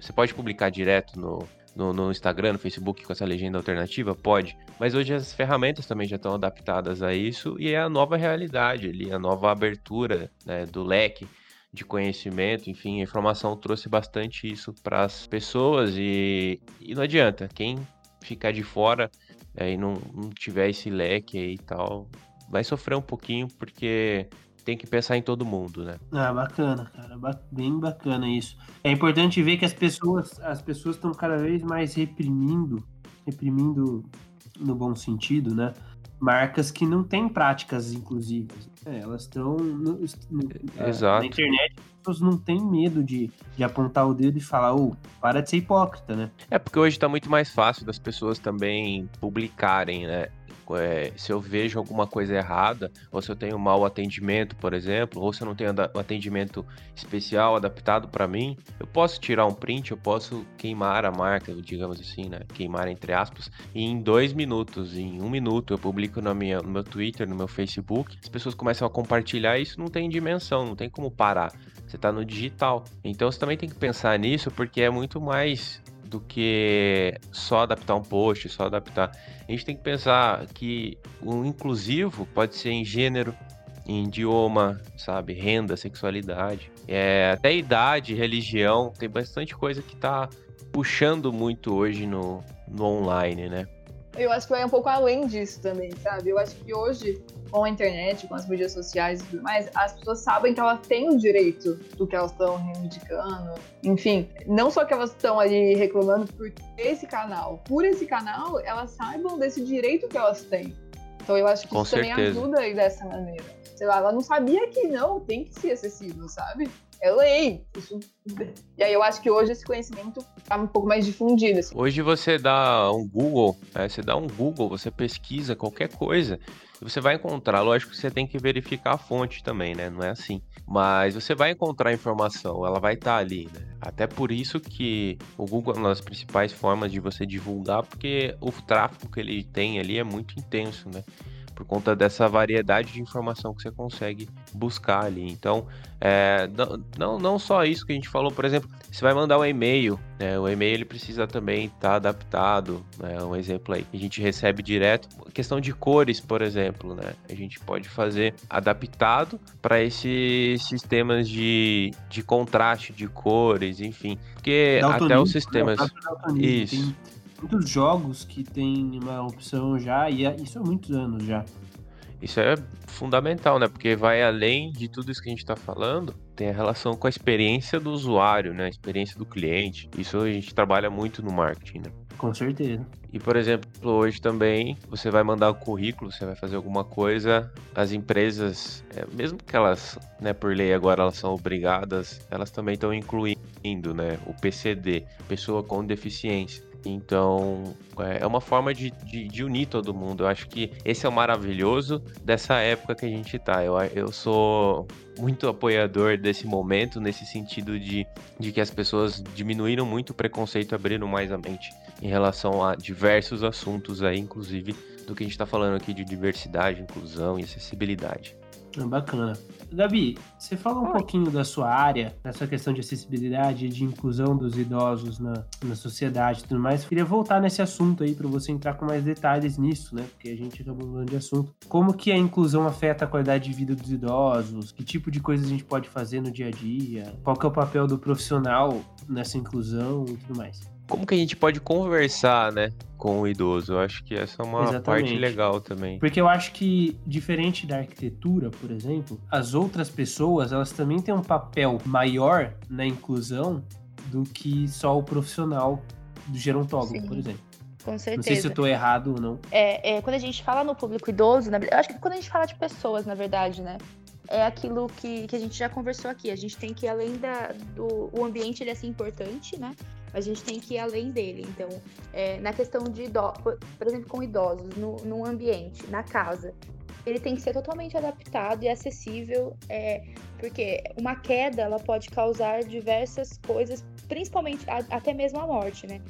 Você pode publicar direto no, no, no, Instagram, no Facebook com essa legenda alternativa? Pode. Mas hoje as ferramentas também já estão adaptadas a isso e é a nova realidade ali, a nova abertura né, do leque de conhecimento, enfim, a informação trouxe bastante isso para as pessoas e, e não adianta. Quem ficar de fora é, e não, não tiver esse leque aí e tal, vai sofrer um pouquinho porque tem que pensar em todo mundo, né?
Ah, bacana, cara, bem bacana isso. É importante ver que as pessoas, as pessoas estão cada vez mais reprimindo, reprimindo no bom sentido, né? marcas que não têm práticas inclusivas. É, elas estão
é, na
internet, pessoas não têm medo de, de apontar o dedo e falar, ô, oh, para de ser hipócrita, né?
É porque hoje está muito mais fácil das pessoas também publicarem, né? é, se eu vejo alguma coisa errada, ou se eu tenho mau atendimento, por exemplo, ou se eu não tenho um atendimento especial adaptado para mim, eu posso tirar um print, eu posso queimar a marca, digamos assim, né? Queimar entre aspas, e em dois minutos, em um minuto, eu publico no, minha, no meu Twitter, no meu Facebook, as pessoas começam a compartilhar, e isso não tem dimensão, não tem como parar. Você está no digital. Então você também tem que pensar nisso, porque é muito mais do que só adaptar um post, só adaptar. A gente tem que pensar que o inclusivo pode ser em gênero, em idioma, sabe, renda, sexualidade, é, até idade, religião, tem bastante coisa que está puxando muito hoje no, no online, né?
Eu acho que vai um pouco além disso também, sabe? Eu acho que hoje, com a internet, com as mídias sociais e tudo mais, as pessoas sabem que elas têm o direito do que elas estão reivindicando. Enfim, não só que elas estão ali reclamando por esse canal, por esse canal, elas saibam desse direito que elas têm. Então eu acho que
Com
isso também
certeza.
ajuda aí dessa maneira. Sei lá, ela não sabia que não, tem que ser acessível, sabe? É lei. Isso... E aí eu acho que hoje esse conhecimento tá um pouco mais difundido. Assim.
Hoje você dá um Google, né, você dá um Google, você pesquisa qualquer coisa, você vai encontrar. Lógico que você tem que verificar a fonte também, né? Não é assim. Mas você vai encontrar a informação, ela vai estar ali, né? Até por isso que o Google é uma das principais formas de você divulgar, porque o tráfego que ele tem ali é muito intenso, né? Por conta dessa variedade de informação que você consegue buscar ali. Então, é, não, não, só isso que a gente falou, por exemplo, você vai mandar um e-mail, né? O e-mail ele precisa também estar adaptado, né? Um exemplo aí que a gente recebe direto. Questão de cores, por exemplo, né? A gente pode fazer adaptado para esses sistemas de, de contraste de cores, enfim. Porque até os sistemas.
né? Daltonismo.
Isso.
Tem muitos jogos que tem uma opção já, e é- isso há muitos anos já.
Isso é fundamental, né? Porque vai além de tudo isso que a gente está falando, tem a relação com a experiência do usuário, né? A experiência do cliente. Isso a gente trabalha muito no marketing, né?
Com certeza.
E, por exemplo, hoje também você vai mandar o currículo, você vai fazer alguma coisa, as empresas, é, mesmo que elas, né, por lei agora elas são obrigadas, elas também estão incluindo, né, o PCD, pessoa com deficiência. Então, é é uma forma de, de, de unir todo mundo. Eu acho que esse é o maravilhoso dessa época que a gente tá. Eu, eu sou muito apoiador desse momento, nesse sentido de, de que as pessoas diminuíram muito o preconceito, abriram mais a mente em relação a diversos assuntos aí, inclusive do que a gente está falando aqui de diversidade, inclusão e acessibilidade.
É bacana. Gabi, você fala um
Oi.
pouquinho da sua área, dessa questão de acessibilidade e de inclusão dos idosos na, na sociedade e tudo mais. Queria voltar nesse assunto aí para você entrar com mais detalhes nisso, né? Porque a gente acabou mudando de assunto. Como que a inclusão afeta a qualidade de vida dos idosos? Que tipo de coisas a gente pode fazer no dia a dia? Qual que é o papel do profissional nessa inclusão e tudo mais?
Como que a gente pode conversar, né, com o idoso? Eu acho que essa é uma
Exatamente.
parte legal também.
Porque eu acho que, diferente da arquitetura, por exemplo, as outras pessoas, elas também têm um papel maior na inclusão do que só o profissional do gerontólogo,
Sim.
por exemplo.
Com
Não sei se
certeza.
eu tô errado ou não.
é, é, quando a gente fala no público idoso, na, verdade- eu acho que quando a gente fala de pessoas, na verdade, né? É aquilo que, que a gente já conversou aqui. A gente tem que ir além da, do o ambiente, ele é assim importante, né? A gente tem que ir além dele. Então, é, na questão de idosos, por, exemplo, com idosos, no, ambiente, na casa, ele tem que ser totalmente adaptado e acessível, é, porque uma queda ela pode causar diversas coisas, principalmente a- até mesmo a morte, né?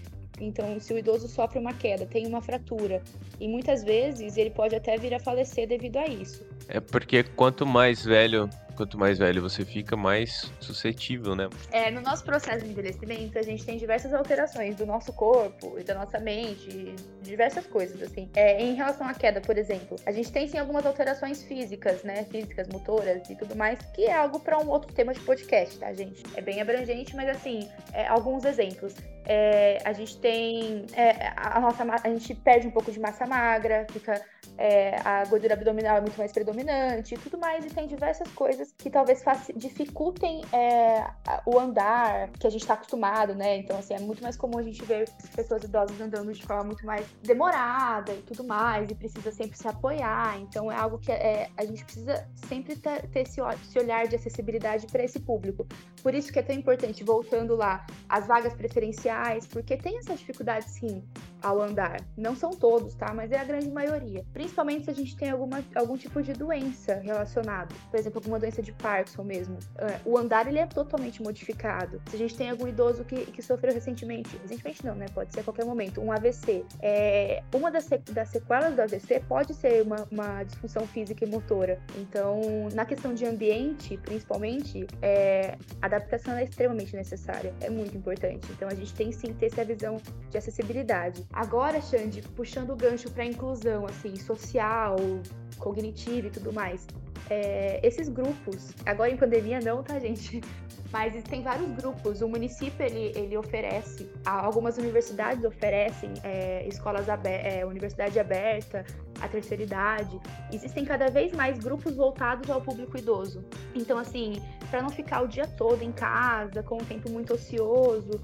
Então, se o idoso sofre uma queda, tem uma fratura, e muitas vezes ele pode até vir a falecer devido a isso.
É porque quanto mais velho, quanto mais velho você fica, mais suscetível, né?
É, no nosso processo de envelhecimento, a gente tem diversas alterações do nosso corpo e da nossa mente, diversas coisas, assim. É, em relação à queda, por exemplo, a gente tem sim algumas alterações físicas, né? Físicas, motoras e tudo mais, que é algo para um outro tema de podcast, tá, gente? É bem abrangente, mas assim, é, alguns exemplos. É, a gente tem é, a nossa a gente perde um pouco de massa magra, fica é, a gordura abdominal é muito mais predominante tudo mais, e tem diversas coisas que talvez dificultem é, o andar que a gente está acostumado, né? Então, assim, é muito mais comum a gente ver pessoas idosas andando de forma muito mais demorada e tudo mais, e precisa sempre se apoiar. Então, é algo que é, a gente precisa sempre ter, esse, esse olhar de acessibilidade para esse público. Por isso que é tão importante, voltando lá, as vagas preferenciais, porque tem essa dificuldade, sim, ao andar. Não são todos, tá? Mas é a grande maioria. Principalmente se a gente tem alguma, algum tipo de doença relacionada. Por exemplo, alguma doença de Parkinson mesmo. É, O andar, ele é totalmente modificado. Se a gente tem algum idoso que, que sofreu recentemente, recentemente não, né? Pode ser a qualquer momento, um AVC. É, uma das, das sequelas do AVC pode ser uma, uma disfunção física e motora. Então, na questão de ambiente, principalmente, é, a adaptação é extremamente necessária. É muito importante. Então, a gente tem sim ter essa visão de acessibilidade. Agora, Xande, puxando o gancho para inclusão, assim, social, cognitiva e tudo mais. É, esses grupos, agora em pandemia não, tá, gente? Mas tem vários grupos. O município ele, ele oferece, algumas universidades oferecem é, escolas abertas, é, universidade aberta, a terceira idade. Existem cada vez mais grupos voltados ao público idoso. Então, assim, para não ficar o dia todo em casa, com um tempo muito ocioso,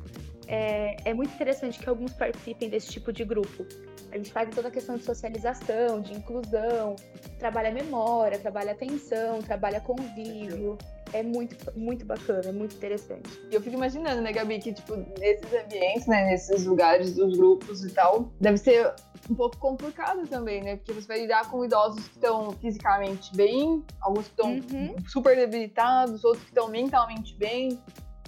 é, é muito interessante que alguns participem desse tipo de grupo. A gente faz toda a questão de socialização, de inclusão, trabalha memória, trabalha atenção, trabalha convívio. É muito, muito bacana, é muito interessante.
E eu fico imaginando, né, Gabi, que, tipo, nesses ambientes, né, nesses lugares dos grupos e tal, deve ser um pouco complicado também, né? Porque você vai lidar com idosos que estão fisicamente bem, alguns que estão uhum. super debilitados, outros que estão mentalmente bem,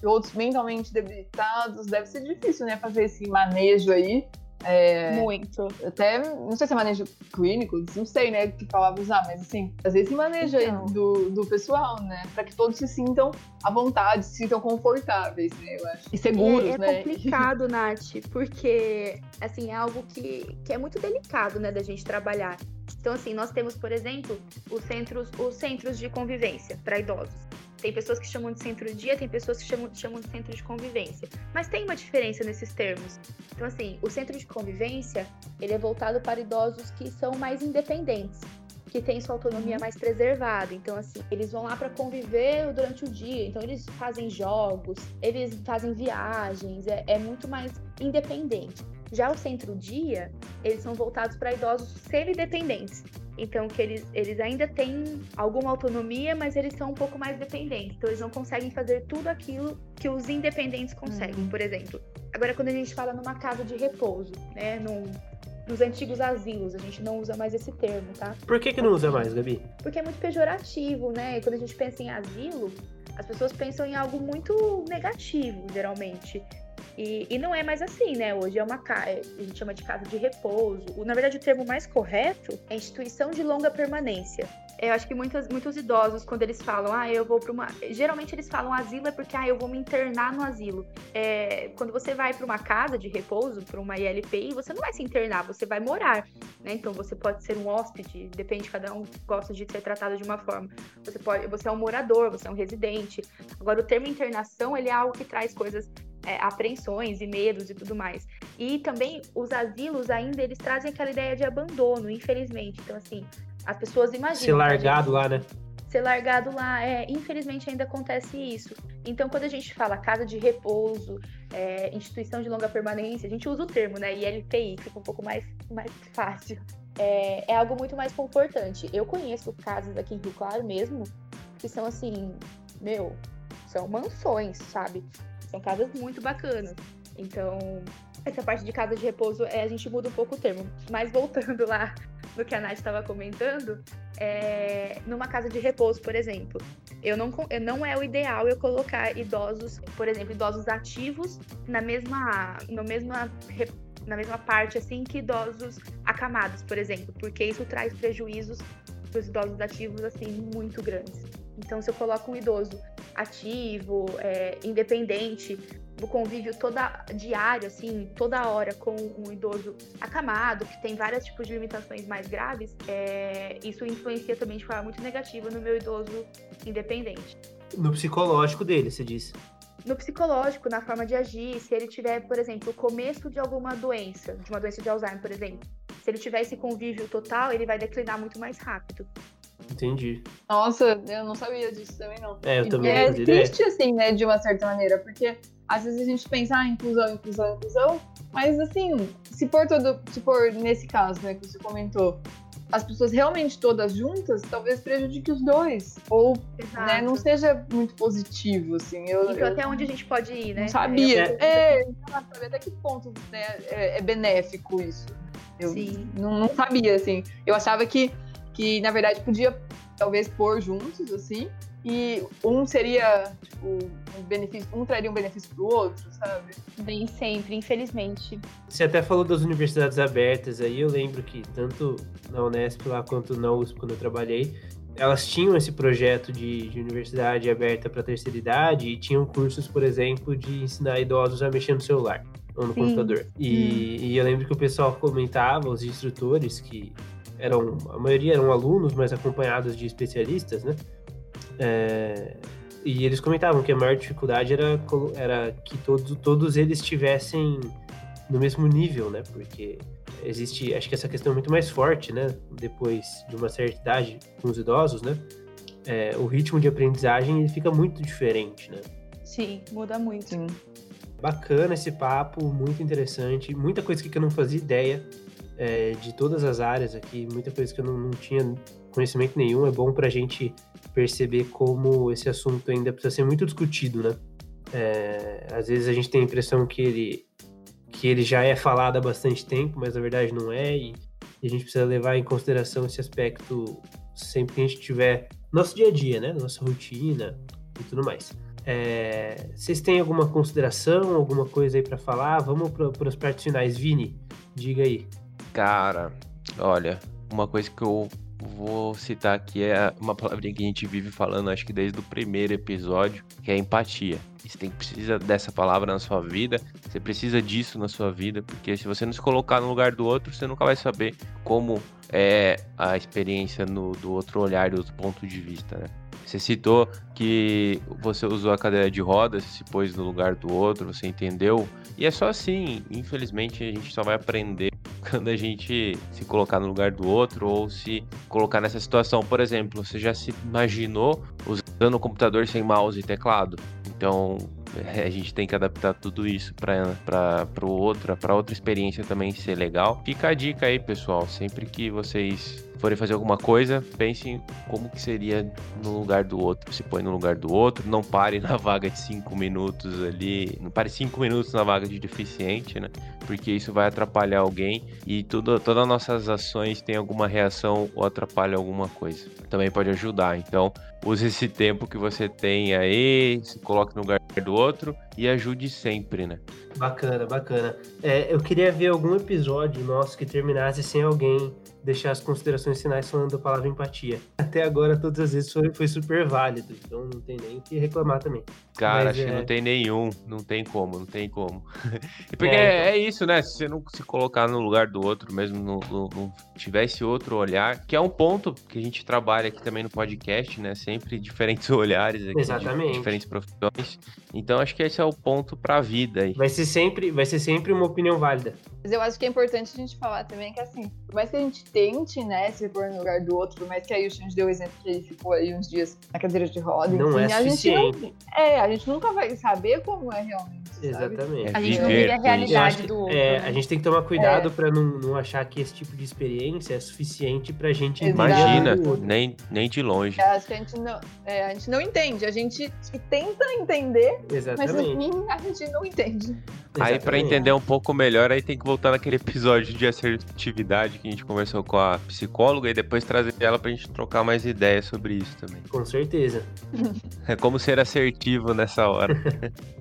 outros mentalmente debilitados. Deve ser difícil, né, fazer esse manejo aí.
É, Muito.
Até, não sei se é manejo clínico, não sei, né, que palavra usar, mas assim, às vezes manejo então. aí do, do pessoal, né, para que todos se sintam à vontade, se sintam confortáveis, né, eu acho. E seguros,
é, é
né.
É complicado, Nath, porque, assim, é algo que, que é muito delicado, né, da gente trabalhar. Então, assim, nós temos, por exemplo, os centros, os centros de convivência para idosos. Tem pessoas que chamam de centro-dia, tem pessoas que chamam, chamam de centro de convivência. Mas tem uma diferença nesses termos. Então, assim, o centro de convivência, ele é voltado para idosos que são mais independentes, que têm sua autonomia uhum. mais preservada. Então, assim, eles vão lá para conviver durante o dia. Então, eles fazem jogos, eles fazem viagens, é, é muito mais independente. Já o centro-dia, eles são voltados para idosos semi-dependentes. Então, que eles, eles ainda têm alguma autonomia, mas eles são um pouco mais dependentes. Então, eles não conseguem fazer tudo aquilo que os independentes conseguem, uhum. por exemplo. Agora, quando a gente fala numa casa de repouso, né? Num, nos antigos asilos, a gente não usa mais esse termo, tá?
Por que, que não usa mais, Gabi?
Porque é muito pejorativo, né? Quando a gente pensa em asilo, as pessoas pensam em algo muito negativo, geralmente. E, e, não é mais assim, né? Hoje é uma casa, a gente chama de casa de repouso. Na verdade, o termo mais correto é instituição de longa permanência. Eu acho que muitos, muitos idosos, quando eles falam, ah, eu vou para uma. Geralmente eles falam asilo é porque, ah, eu vou me internar no asilo. É, quando você vai para uma casa de repouso, para uma ILPI, você não vai se internar, você vai morar. Né? Então você pode ser um hóspede, depende, cada um gosta de ser tratado de uma forma. Você, pode, você é um morador, você é um residente. Agora, o termo internação, ele é algo que traz coisas é, apreensões e medos e tudo mais. E também os asilos ainda eles trazem aquela ideia de abandono, infelizmente. Então, assim, as pessoas imaginam.
Ser largado lá, né?
Ser largado lá, é, infelizmente ainda acontece isso. Então, quando a gente fala casa de repouso, é, instituição de longa permanência, a gente usa o termo, né? ILPI, fica um pouco mais, mais fácil. É, é algo muito mais confortante. Eu conheço casos aqui em Rio Claro mesmo, que são assim, meu, são mansões, sabe? São casas muito bacanas. Então, essa parte de casa de repouso, é, a gente muda um pouco o termo. Mas voltando lá no que a Nath estava comentando, é, numa casa de repouso, por exemplo, eu não, eu não é o ideal eu colocar idosos, por exemplo, idosos ativos na mesma, no mesma, na mesma parte assim que idosos acamados, por exemplo, porque isso traz prejuízos para os idosos ativos assim muito grandes. Então, se eu coloco um idoso ativo, é, independente, do convívio toda diário, assim, toda hora com um idoso acamado, que tem vários tipos de limitações mais graves, é, isso influencia também de forma muito negativa no meu idoso independente.
No psicológico dele, você disse?
No psicológico, na forma de agir, se ele tiver, por exemplo, o começo de alguma doença, de uma doença de Alzheimer, por exemplo, se ele tiver esse convívio total, ele vai declinar muito mais rápido.
Entendi.
Nossa, eu não sabia disso também, não.
É, eu também
É triste, assim, né, de uma certa maneira, porque às vezes a gente pensa, ah, inclusão, inclusão, inclusão, mas assim, se for todo, se for nesse caso, né, que você comentou, as pessoas realmente todas juntas, talvez prejudique os dois. Ou né, não seja muito positivo, assim. Eu,
então, eu, até onde a gente pode ir, né?
Não sabia. É, é saber até que ponto né, é, é benéfico isso. Eu Sim. Não, não sabia, assim. Eu achava que que na verdade podia talvez pôr juntos, assim, e um seria, tipo, um benefício, um traria um benefício pro outro, sabe?
Bem sempre, infelizmente.
Você até falou das universidades abertas aí, eu lembro que tanto na Unesp lá quanto na USP, quando eu trabalhei, elas tinham esse projeto de, de universidade aberta para terceira idade e tinham cursos, por exemplo, de ensinar idosos a mexer no celular. Ou no
Sim.
computador. E, e eu lembro que o pessoal comentava, os instrutores, que eram, a maioria eram alunos, mas acompanhados de especialistas, né? É, e eles comentavam que a maior dificuldade era, era que todos, todos eles estivessem no mesmo nível, né? Porque existe, acho que essa questão é muito mais forte, né? Depois de uma certa idade com os idosos, né? É, o ritmo de aprendizagem ele fica muito diferente, né?
Sim, muda muito.
Sim.
Bacana esse papo, muito interessante, muita coisa que eu não fazia ideia é, de todas as áreas aqui, muita coisa que eu não, não tinha conhecimento nenhum. É bom para a gente perceber como esse assunto ainda precisa ser muito discutido, né? É, às vezes a gente tem a impressão que ele, que ele já é falado há bastante tempo, mas na verdade não é, e, e a gente precisa levar em consideração esse aspecto sempre que a gente tiver no nosso dia a dia, né? Nossa rotina e tudo mais. É, vocês têm alguma consideração, alguma coisa aí para falar? Vamos para as partes finais. Vini, diga aí.
Cara, olha, uma coisa que eu vou citar aqui é uma palavrinha que a gente vive falando, acho que desde o primeiro episódio, que é empatia. Você tem, precisa dessa palavra na sua vida, você precisa disso na sua vida, porque se você não se colocar no lugar do outro, você nunca vai saber como é a experiência no, do outro olhar, do outro ponto de vista, né? Você citou que você usou a cadeira de rodas, se pôs no lugar do outro, você entendeu? E é só assim, infelizmente a gente só vai aprender quando a gente se colocar no lugar do outro ou se colocar nessa situação. Por exemplo, você já se imaginou usando o computador sem mouse e teclado? Então a gente tem que adaptar tudo isso para outra, para outra experiência também ser legal. Fica a dica aí, pessoal. Sempre que vocês forem fazer alguma coisa, pensem como que seria no lugar do outro. Se põe no lugar do outro, não pare na vaga de 5 minutos ali, não pare 5 minutos na vaga de deficiente, né? Porque isso vai atrapalhar alguém e tudo, todas as nossas ações têm alguma reação ou atrapalha alguma coisa. Também pode ajudar. Então, use esse tempo que você tem aí, se coloque no lugar do outro e ajude sempre, né?
Bacana, bacana. É, eu queria ver algum episódio nosso que terminasse sem alguém deixar as considerações finais falando da palavra empatia. Até agora, todas as vezes foi, foi super válido, então não tem nem o que reclamar também.
Cara,
Mas
acho que
é-
não tem nenhum, não tem como, não tem como. E porque
É,
é, isso, né? Se você não se colocar no lugar do outro, mesmo não, não, não tivesse outro olhar, que é um ponto que a gente trabalha aqui também no podcast, né? Sempre diferentes olhares aqui,
Exatamente.
diferentes profissões. Então acho que esse é o ponto pra vida aí.
Vai ser sempre, vai ser sempre uma opinião válida.
Mas eu acho que é importante a gente falar também que, assim, por mais que a gente tente, né, se pôr no lugar do outro, por mais que aí o Xande deu o exemplo que ele ficou aí uns dias na cadeira de roda,
Não é
enfim, a gente não, é, a gente nunca vai saber como é realmente, sabe?
Exatamente.
É
A gente não vive a realidade
que,
do outro.
é,
né?
a gente tem que tomar cuidado pra não, não achar que esse tipo de experiência é suficiente pra gente
Imagina, nem, nem de longe.
Eu acho que a gente não, é, a gente não entende, a gente tenta entender, mas no
Exatamente.
fim a gente não entende.
Aí pra
Exatamente.
entender um pouco melhor, aí tem que voltar naquele episódio de assertividade que a gente conversou com a psicóloga e depois trazer ela pra gente trocar mais ideias sobre isso também.
Com certeza.
É como ser assertivo nessa hora.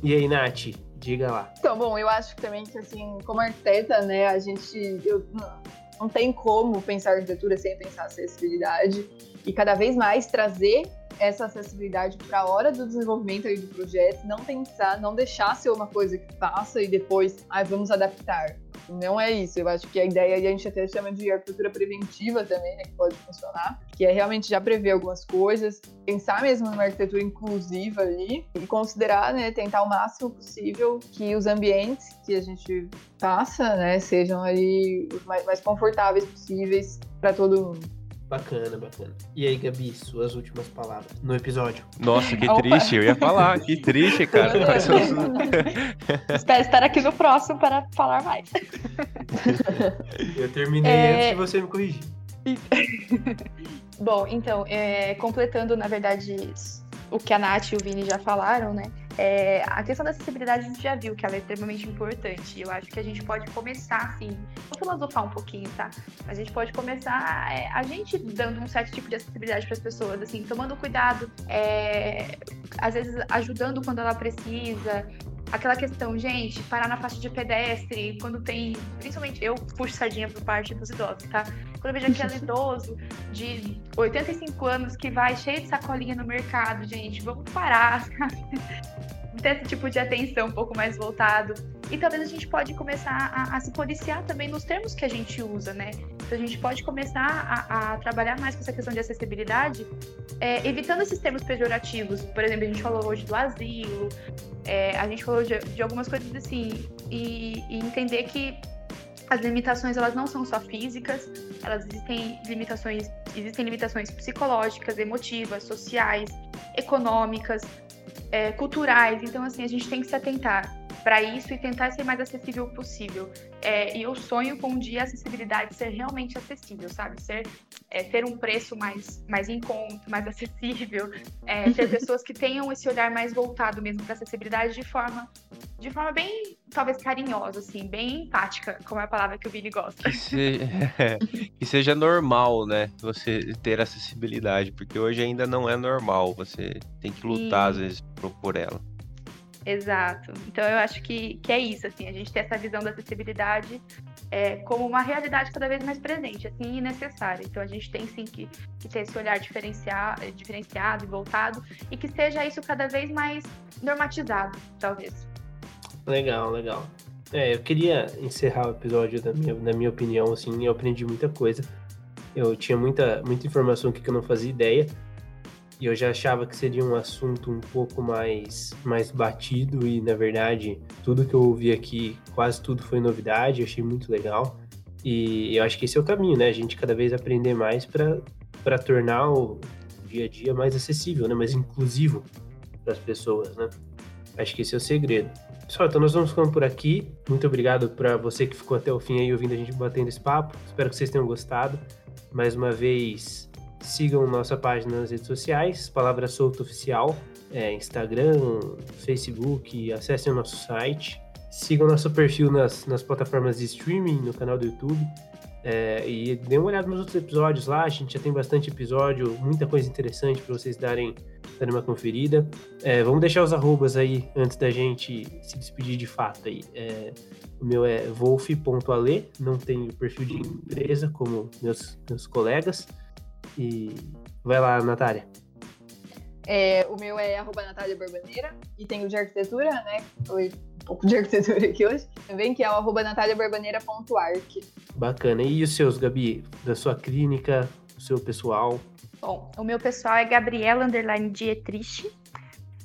E aí, Nath, diga lá.
Então, bom, eu acho que também que, assim, como arquiteta, né, a gente eu, não, não tem como pensar arquitetura sem pensar acessibilidade e cada vez mais trazer essa acessibilidade para a hora do desenvolvimento aí do projeto, não pensar, não deixar ser uma coisa que passa e depois, ah, vamos adaptar. Não é isso. Eu acho que a ideia, e a gente até chama de arquitetura preventiva também, né, que pode funcionar, que é realmente já prever algumas coisas, pensar mesmo numa arquitetura inclusiva ali e considerar, né, tentar o máximo possível que os ambientes que a gente passa, né, sejam ali os mais, mais confortáveis possíveis para todo mundo.
Bacana, bacana. E aí, Gabi, suas últimas palavras no episódio.
Nossa, que
Opa.
triste, eu ia falar, que triste, cara.
Espero estar aqui no próximo para falar mais.
Eu terminei
É.
antes de você me corrigir.
Bom, então, é, completando, na verdade, o que a Nath e o Vini já falaram, né? É, a questão da acessibilidade a gente já viu que ela é extremamente importante. Eu acho que a gente pode começar, assim, vou filosofar um pouquinho, tá? A gente pode começar é, a gente dando um certo tipo de acessibilidade para as pessoas, assim, tomando cuidado, é, às vezes ajudando quando ela precisa. Aquela questão, gente, parar na faixa de pedestre, quando tem. Principalmente eu puxo sardinha por parte dos idosos, tá? Quando eu vejo aquele idoso de 85 anos que vai cheio de sacolinha no mercado, gente, vamos parar, sabe? Esse tipo de atenção um pouco mais voltado. E talvez a gente pode começar a, a, se policiar também nos termos que a gente usa, né? Então a gente pode começar a, a trabalhar mais com essa questão de acessibilidade, é, evitando esses termos pejorativos. Por exemplo, a gente falou hoje do asilo, é, a gente falou de, de, algumas coisas assim, e, e entender que as limitações elas não são só físicas, elas existem limitações, existem limitações psicológicas, emotivas, sociais, econômicas, é, culturais. Então, assim, a gente tem que se atentar para isso e tentar ser mais acessível possível. É, e eu sonho com um dia a acessibilidade ser realmente acessível, sabe? Ser é, ter um preço mais, mais em conta, mais acessível, é, ter pessoas que tenham esse olhar mais voltado mesmo para acessibilidade de forma, de forma bem, talvez carinhosa, assim, bem empática, como é a palavra que o Billy gosta.
Que, se, que seja normal, né? Você ter acessibilidade, porque hoje ainda não é normal. Você tem que lutar, e... às vezes, por ela.
Exato. Então eu acho que, que é isso, assim, a gente ter essa visão da acessibilidade é, como uma realidade cada vez mais presente, assim, e necessária. Então a gente tem sim que, que ter esse olhar diferenciado, diferenciado e voltado, e que seja isso cada vez mais normatizado, talvez.
Legal, legal. É, eu queria encerrar o episódio da minha, na minha opinião, assim, eu aprendi muita coisa. Eu tinha muita, muita informação que eu não fazia ideia e eu já achava que seria um assunto um pouco mais, mais batido e, na verdade, tudo que eu ouvi aqui, quase tudo foi novidade, eu achei muito legal. E eu acho que esse é o caminho, né? A gente cada vez aprender mais para tornar o dia a dia mais acessível, né? Mais inclusivo para as pessoas, né? Acho que esse é o segredo. Pessoal, então nós vamos ficando por aqui. Muito obrigado para você que ficou até o fim aí ouvindo a gente batendo esse papo. Espero que vocês tenham gostado. Mais uma vez, Sigam nossa página nas redes sociais, Palavra Solta Oficial, é, Instagram, Facebook, acessem o nosso site. Sigam nosso perfil nas, nas plataformas de streaming, no canal do YouTube. É, e dê uma olhada nos outros episódios lá, a gente já tem bastante episódio, muita coisa interessante para vocês darem, darem uma conferida. É, vamos deixar os arrobas aí antes da gente se despedir de fato aí. É, o meu é wolf.ale, não tenho perfil de empresa como meus, meus colegas. E vai lá, Natália.
É, o meu é arroba Natália Barbaneira e tem o de arquitetura, né? Foi um pouco de arquitetura aqui hoje. Também, que é o arroba nataliabarbaneira.arc.
Bacana. E os seus, Gabi? Da sua clínica, o seu pessoal?
Bom, o meu pessoal é Gabriela Underline Dietrich.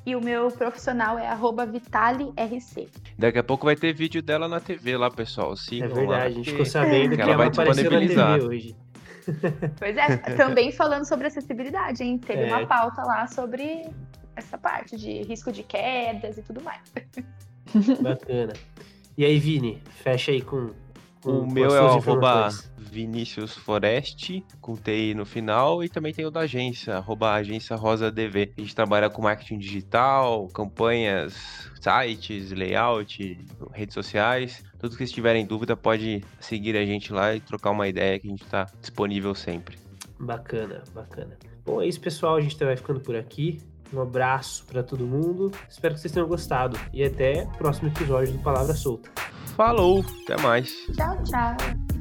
E o meu profissional é arroba VitaliRC.
Daqui a pouco vai ter vídeo dela na TV lá, pessoal.
Sigam é verdade, lá, a gente ficou sabendo que, que ela, ela vai disponibilizar. Na TV hoje.
Pois é, também falando sobre acessibilidade, hein? Teve é. uma pauta lá sobre essa parte de risco de quedas e tudo mais.
Bacana. E aí, Vini, fecha aí com.
O meu é o arroba Vinícius Foreste, com TI no final, e também tem o da agência, arroba agência Rosa DV. A gente trabalha com marketing digital, campanhas, sites, layout, redes sociais. Tudo que estiverem em dúvida pode seguir a gente lá e trocar uma ideia que a gente está disponível sempre.
Bacana, bacana. Bom, é isso, pessoal. A gente vai ficando por aqui. Um abraço para todo mundo. Espero que vocês tenham gostado. E até o próximo episódio do Palavra Solta.
Falou, até mais.
Tchau, tchau.